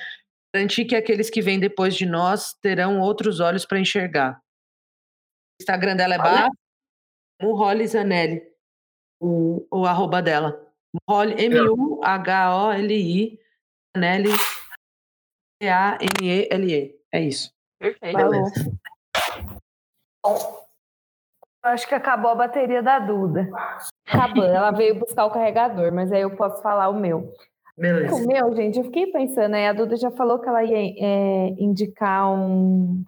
garantir que aqueles que vêm depois de nós terão outros olhos para enxergar. O Instagram dela é Bar, Muholi Zanelli, o, o arroba dela. M-U-H-O-L-I, Zanelli, C-A-N-E-L-E. É isso. Perfeito. Acho que acabou a bateria da Duda. Acabou. Ela veio buscar o carregador, mas aí eu posso falar o meu. Beleza. O meu, gente, eu fiquei pensando, aí a Duda já falou que ela ia é, indicar um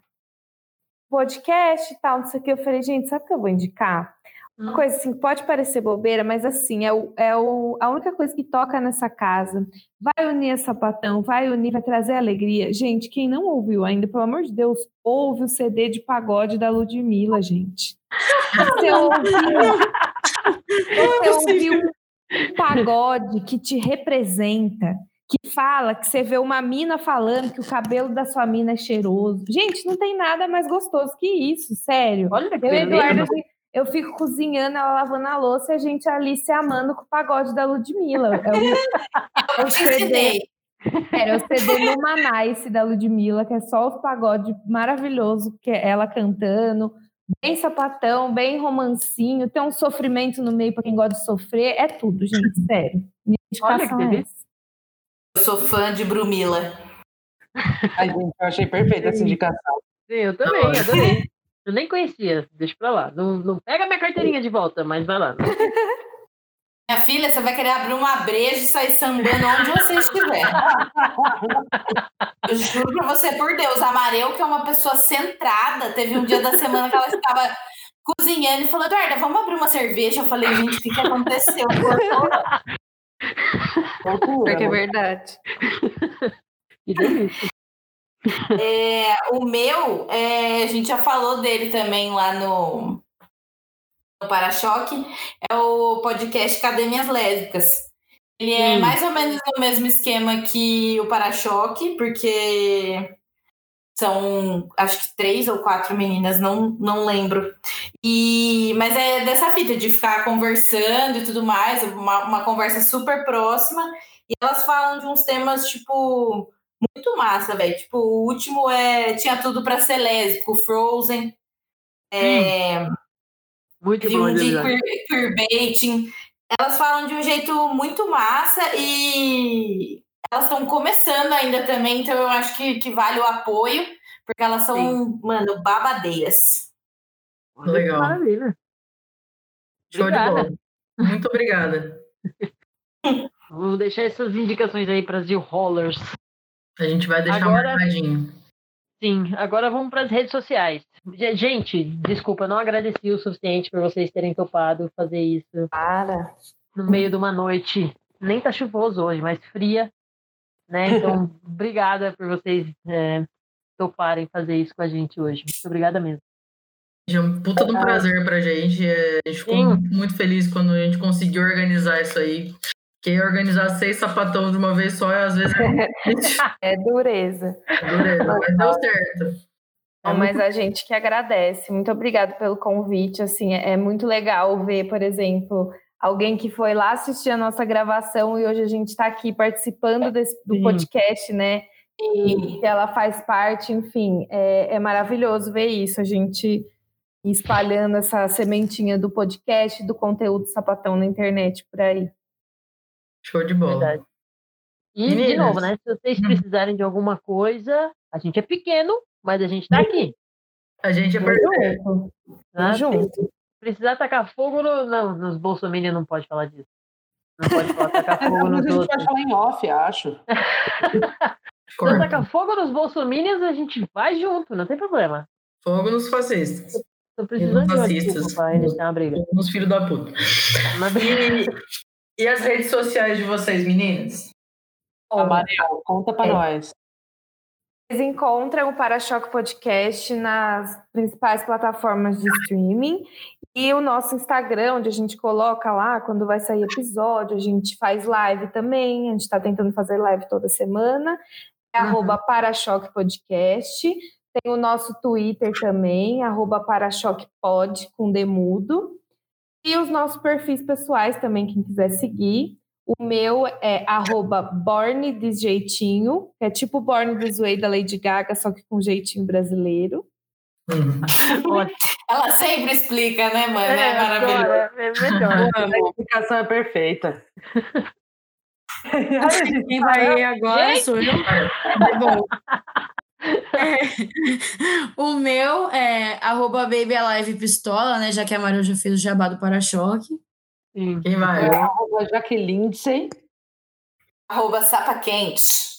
podcast e tal, não sei o que. Eu falei, gente, sabe o que eu vou indicar? Uma coisa assim, pode parecer bobeira, mas assim, é, o, é o, a única coisa que toca nessa casa. Vai unir a sapatão, vai unir, vai trazer alegria. Gente, quem não ouviu ainda, pelo amor de Deus, ouve o CD de pagode da Ludmilla, gente. Você ouviu, você ouviu um pagode que te representa, que fala, que você vê uma mina falando que o cabelo da sua mina é cheiroso. Gente, não tem nada mais gostoso que isso, sério. Olha que Eu, Eduardo, eu fico cozinhando, ela lavando a louça e a gente ali se amando com o pagode da Ludmilla. É o, é o CD. Era o CD Lumanice da Ludmilla, que é só os pagodes maravilhoso, que é ela cantando, bem sapatão, bem romancinho, tem um sofrimento no meio para quem gosta de sofrer, é tudo, gente, sério. Minha Olha que é Eu sou fã de Brumila. Ai, gente, eu achei perfeita essa indicação. Sim, eu também, adorei. Eu nem conhecia, deixa pra lá. Não, não pega minha carteirinha de volta, mas vai lá. Minha filha, você vai querer abrir uma breja e sair sambando onde você estiver. Eu juro pra você, por Deus, a Mareu, que é uma pessoa centrada, teve um dia da semana que ela estava cozinhando e falou: Eduarda, vamos abrir uma cerveja. Eu falei, gente, o que, que aconteceu? Porque é verdade. Que delícia. É, o meu, é, a gente já falou dele também lá no, no Para-Choque, é o podcast Academias Lésbicas. Ele é hum. mais ou menos no mesmo esquema que o Para-Choque, porque são acho que três ou quatro meninas, não, não lembro. E, mas é dessa fita de ficar conversando e tudo mais, uma, uma conversa super próxima. E elas falam de uns temas tipo muito massa, velho. Tipo, o último é tinha tudo para ser lésbico, Frozen. É, hum. Muito bom, um de queerbaiting. Elas falam de um jeito muito massa e elas estão começando ainda também, então eu acho que, que vale o apoio, porque elas são, Sim. mano, babadeiras. Legal. Maravilha. Show de bola. Muito obrigada. vou deixar essas indicações aí para as Rollers. A gente vai deixar agora, marcadinho. Sim, agora vamos para as redes sociais. Gente, desculpa, não agradeci o suficiente por vocês terem topado fazer isso. Para. No meio de uma noite, nem tá chuvoso hoje, mas fria, né? Então, obrigada por vocês é, toparem fazer isso com a gente hoje. Muito obrigada mesmo. É um puta de um prazer pra gente. É, a gente ficou Sim. muito feliz quando a gente conseguiu organizar isso aí. Porque organizar seis sapatões de uma vez só, às vezes. É, é dureza. É dureza, mas deu certo. Não, mas a gente que agradece. Muito obrigada pelo convite. Assim, é, é muito legal ver, por exemplo, alguém que foi lá assistir a nossa gravação e hoje a gente está aqui participando desse, do Sim. podcast, né? E ela faz parte, enfim, é, é maravilhoso ver isso. A gente espalhando essa sementinha do podcast, do conteúdo sapatão na internet por aí. Show de bola. Verdade. E, Meninas. de novo, né? Se vocês hum. precisarem de alguma coisa, a gente é pequeno, mas a gente tá aqui. A gente é perfeito. Tá? junto. Precisar tacar fogo no, não, nos bolsominions não pode falar disso. Não pode falar tacar fogo nos outros. A gente pode falar em off, acho. Se tacar fogo nos bolsominions, a gente vai junto, não tem problema. Fogo nos fascistas. Tô precisando de fascistas. uma briga. Nos filhos da puta. E, e as redes sociais de vocês, meninas? Amarelo, conta pra é. nós. Vocês encontram o Para-Choque Podcast nas principais plataformas de streaming e o nosso Instagram, onde a gente coloca lá quando vai sair episódio, a gente faz live também, a gente está tentando fazer live toda semana, é uhum. arroba Para-Choque Podcast. Tem o nosso Twitter também, arroba parachoquepod, com demudo. E os nossos perfis pessoais também, quem quiser seguir. O meu é arroba Desjeitinho, que é tipo Borne Desway da Lady Gaga, só que com jeitinho brasileiro. Ela sempre explica, né, mãe? É, é maravilhoso. É melhor. A explicação é perfeita. Quem vai agora Gente? sou eu. É bom. É. O meu é arroba Baby Alive Pistola, né? Já que a Maria já fez o jabá do para-choque. Quem vai? É, arroba Jaqueline, Arroba Sapa Quente.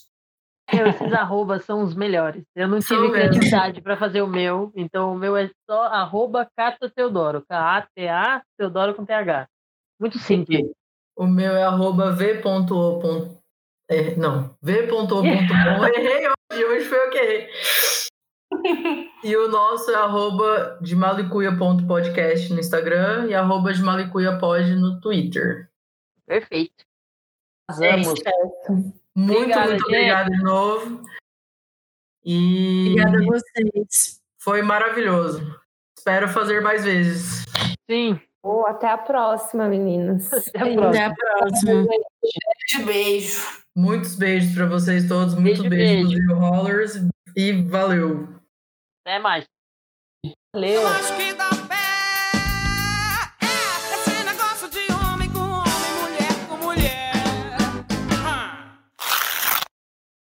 Esses arrobas são os melhores. Eu não tive Sou criatividade para fazer o meu, então o meu é só arroba Cata Teodoro. K-A-T-A Teodoro com TH. Muito simples. O meu é arroba v.o. É, não, v.o.bom. Errei hoje, hoje foi o que errei. E o nosso é arroba de malicuia.podcast no Instagram e arroba de malicuiapod no Twitter. Perfeito. Vamos. Muito, Obrigada, muito obrigada de novo. E... Obrigada a vocês. Foi maravilhoso. Espero fazer mais vezes. Sim. Oh, até a próxima, meninas. Até a próxima. Até a próxima. Beijo, beijo. Muitos beijos para vocês todos. Muitos beijos beijo. Rollers. E valeu. Até mais. Valeu.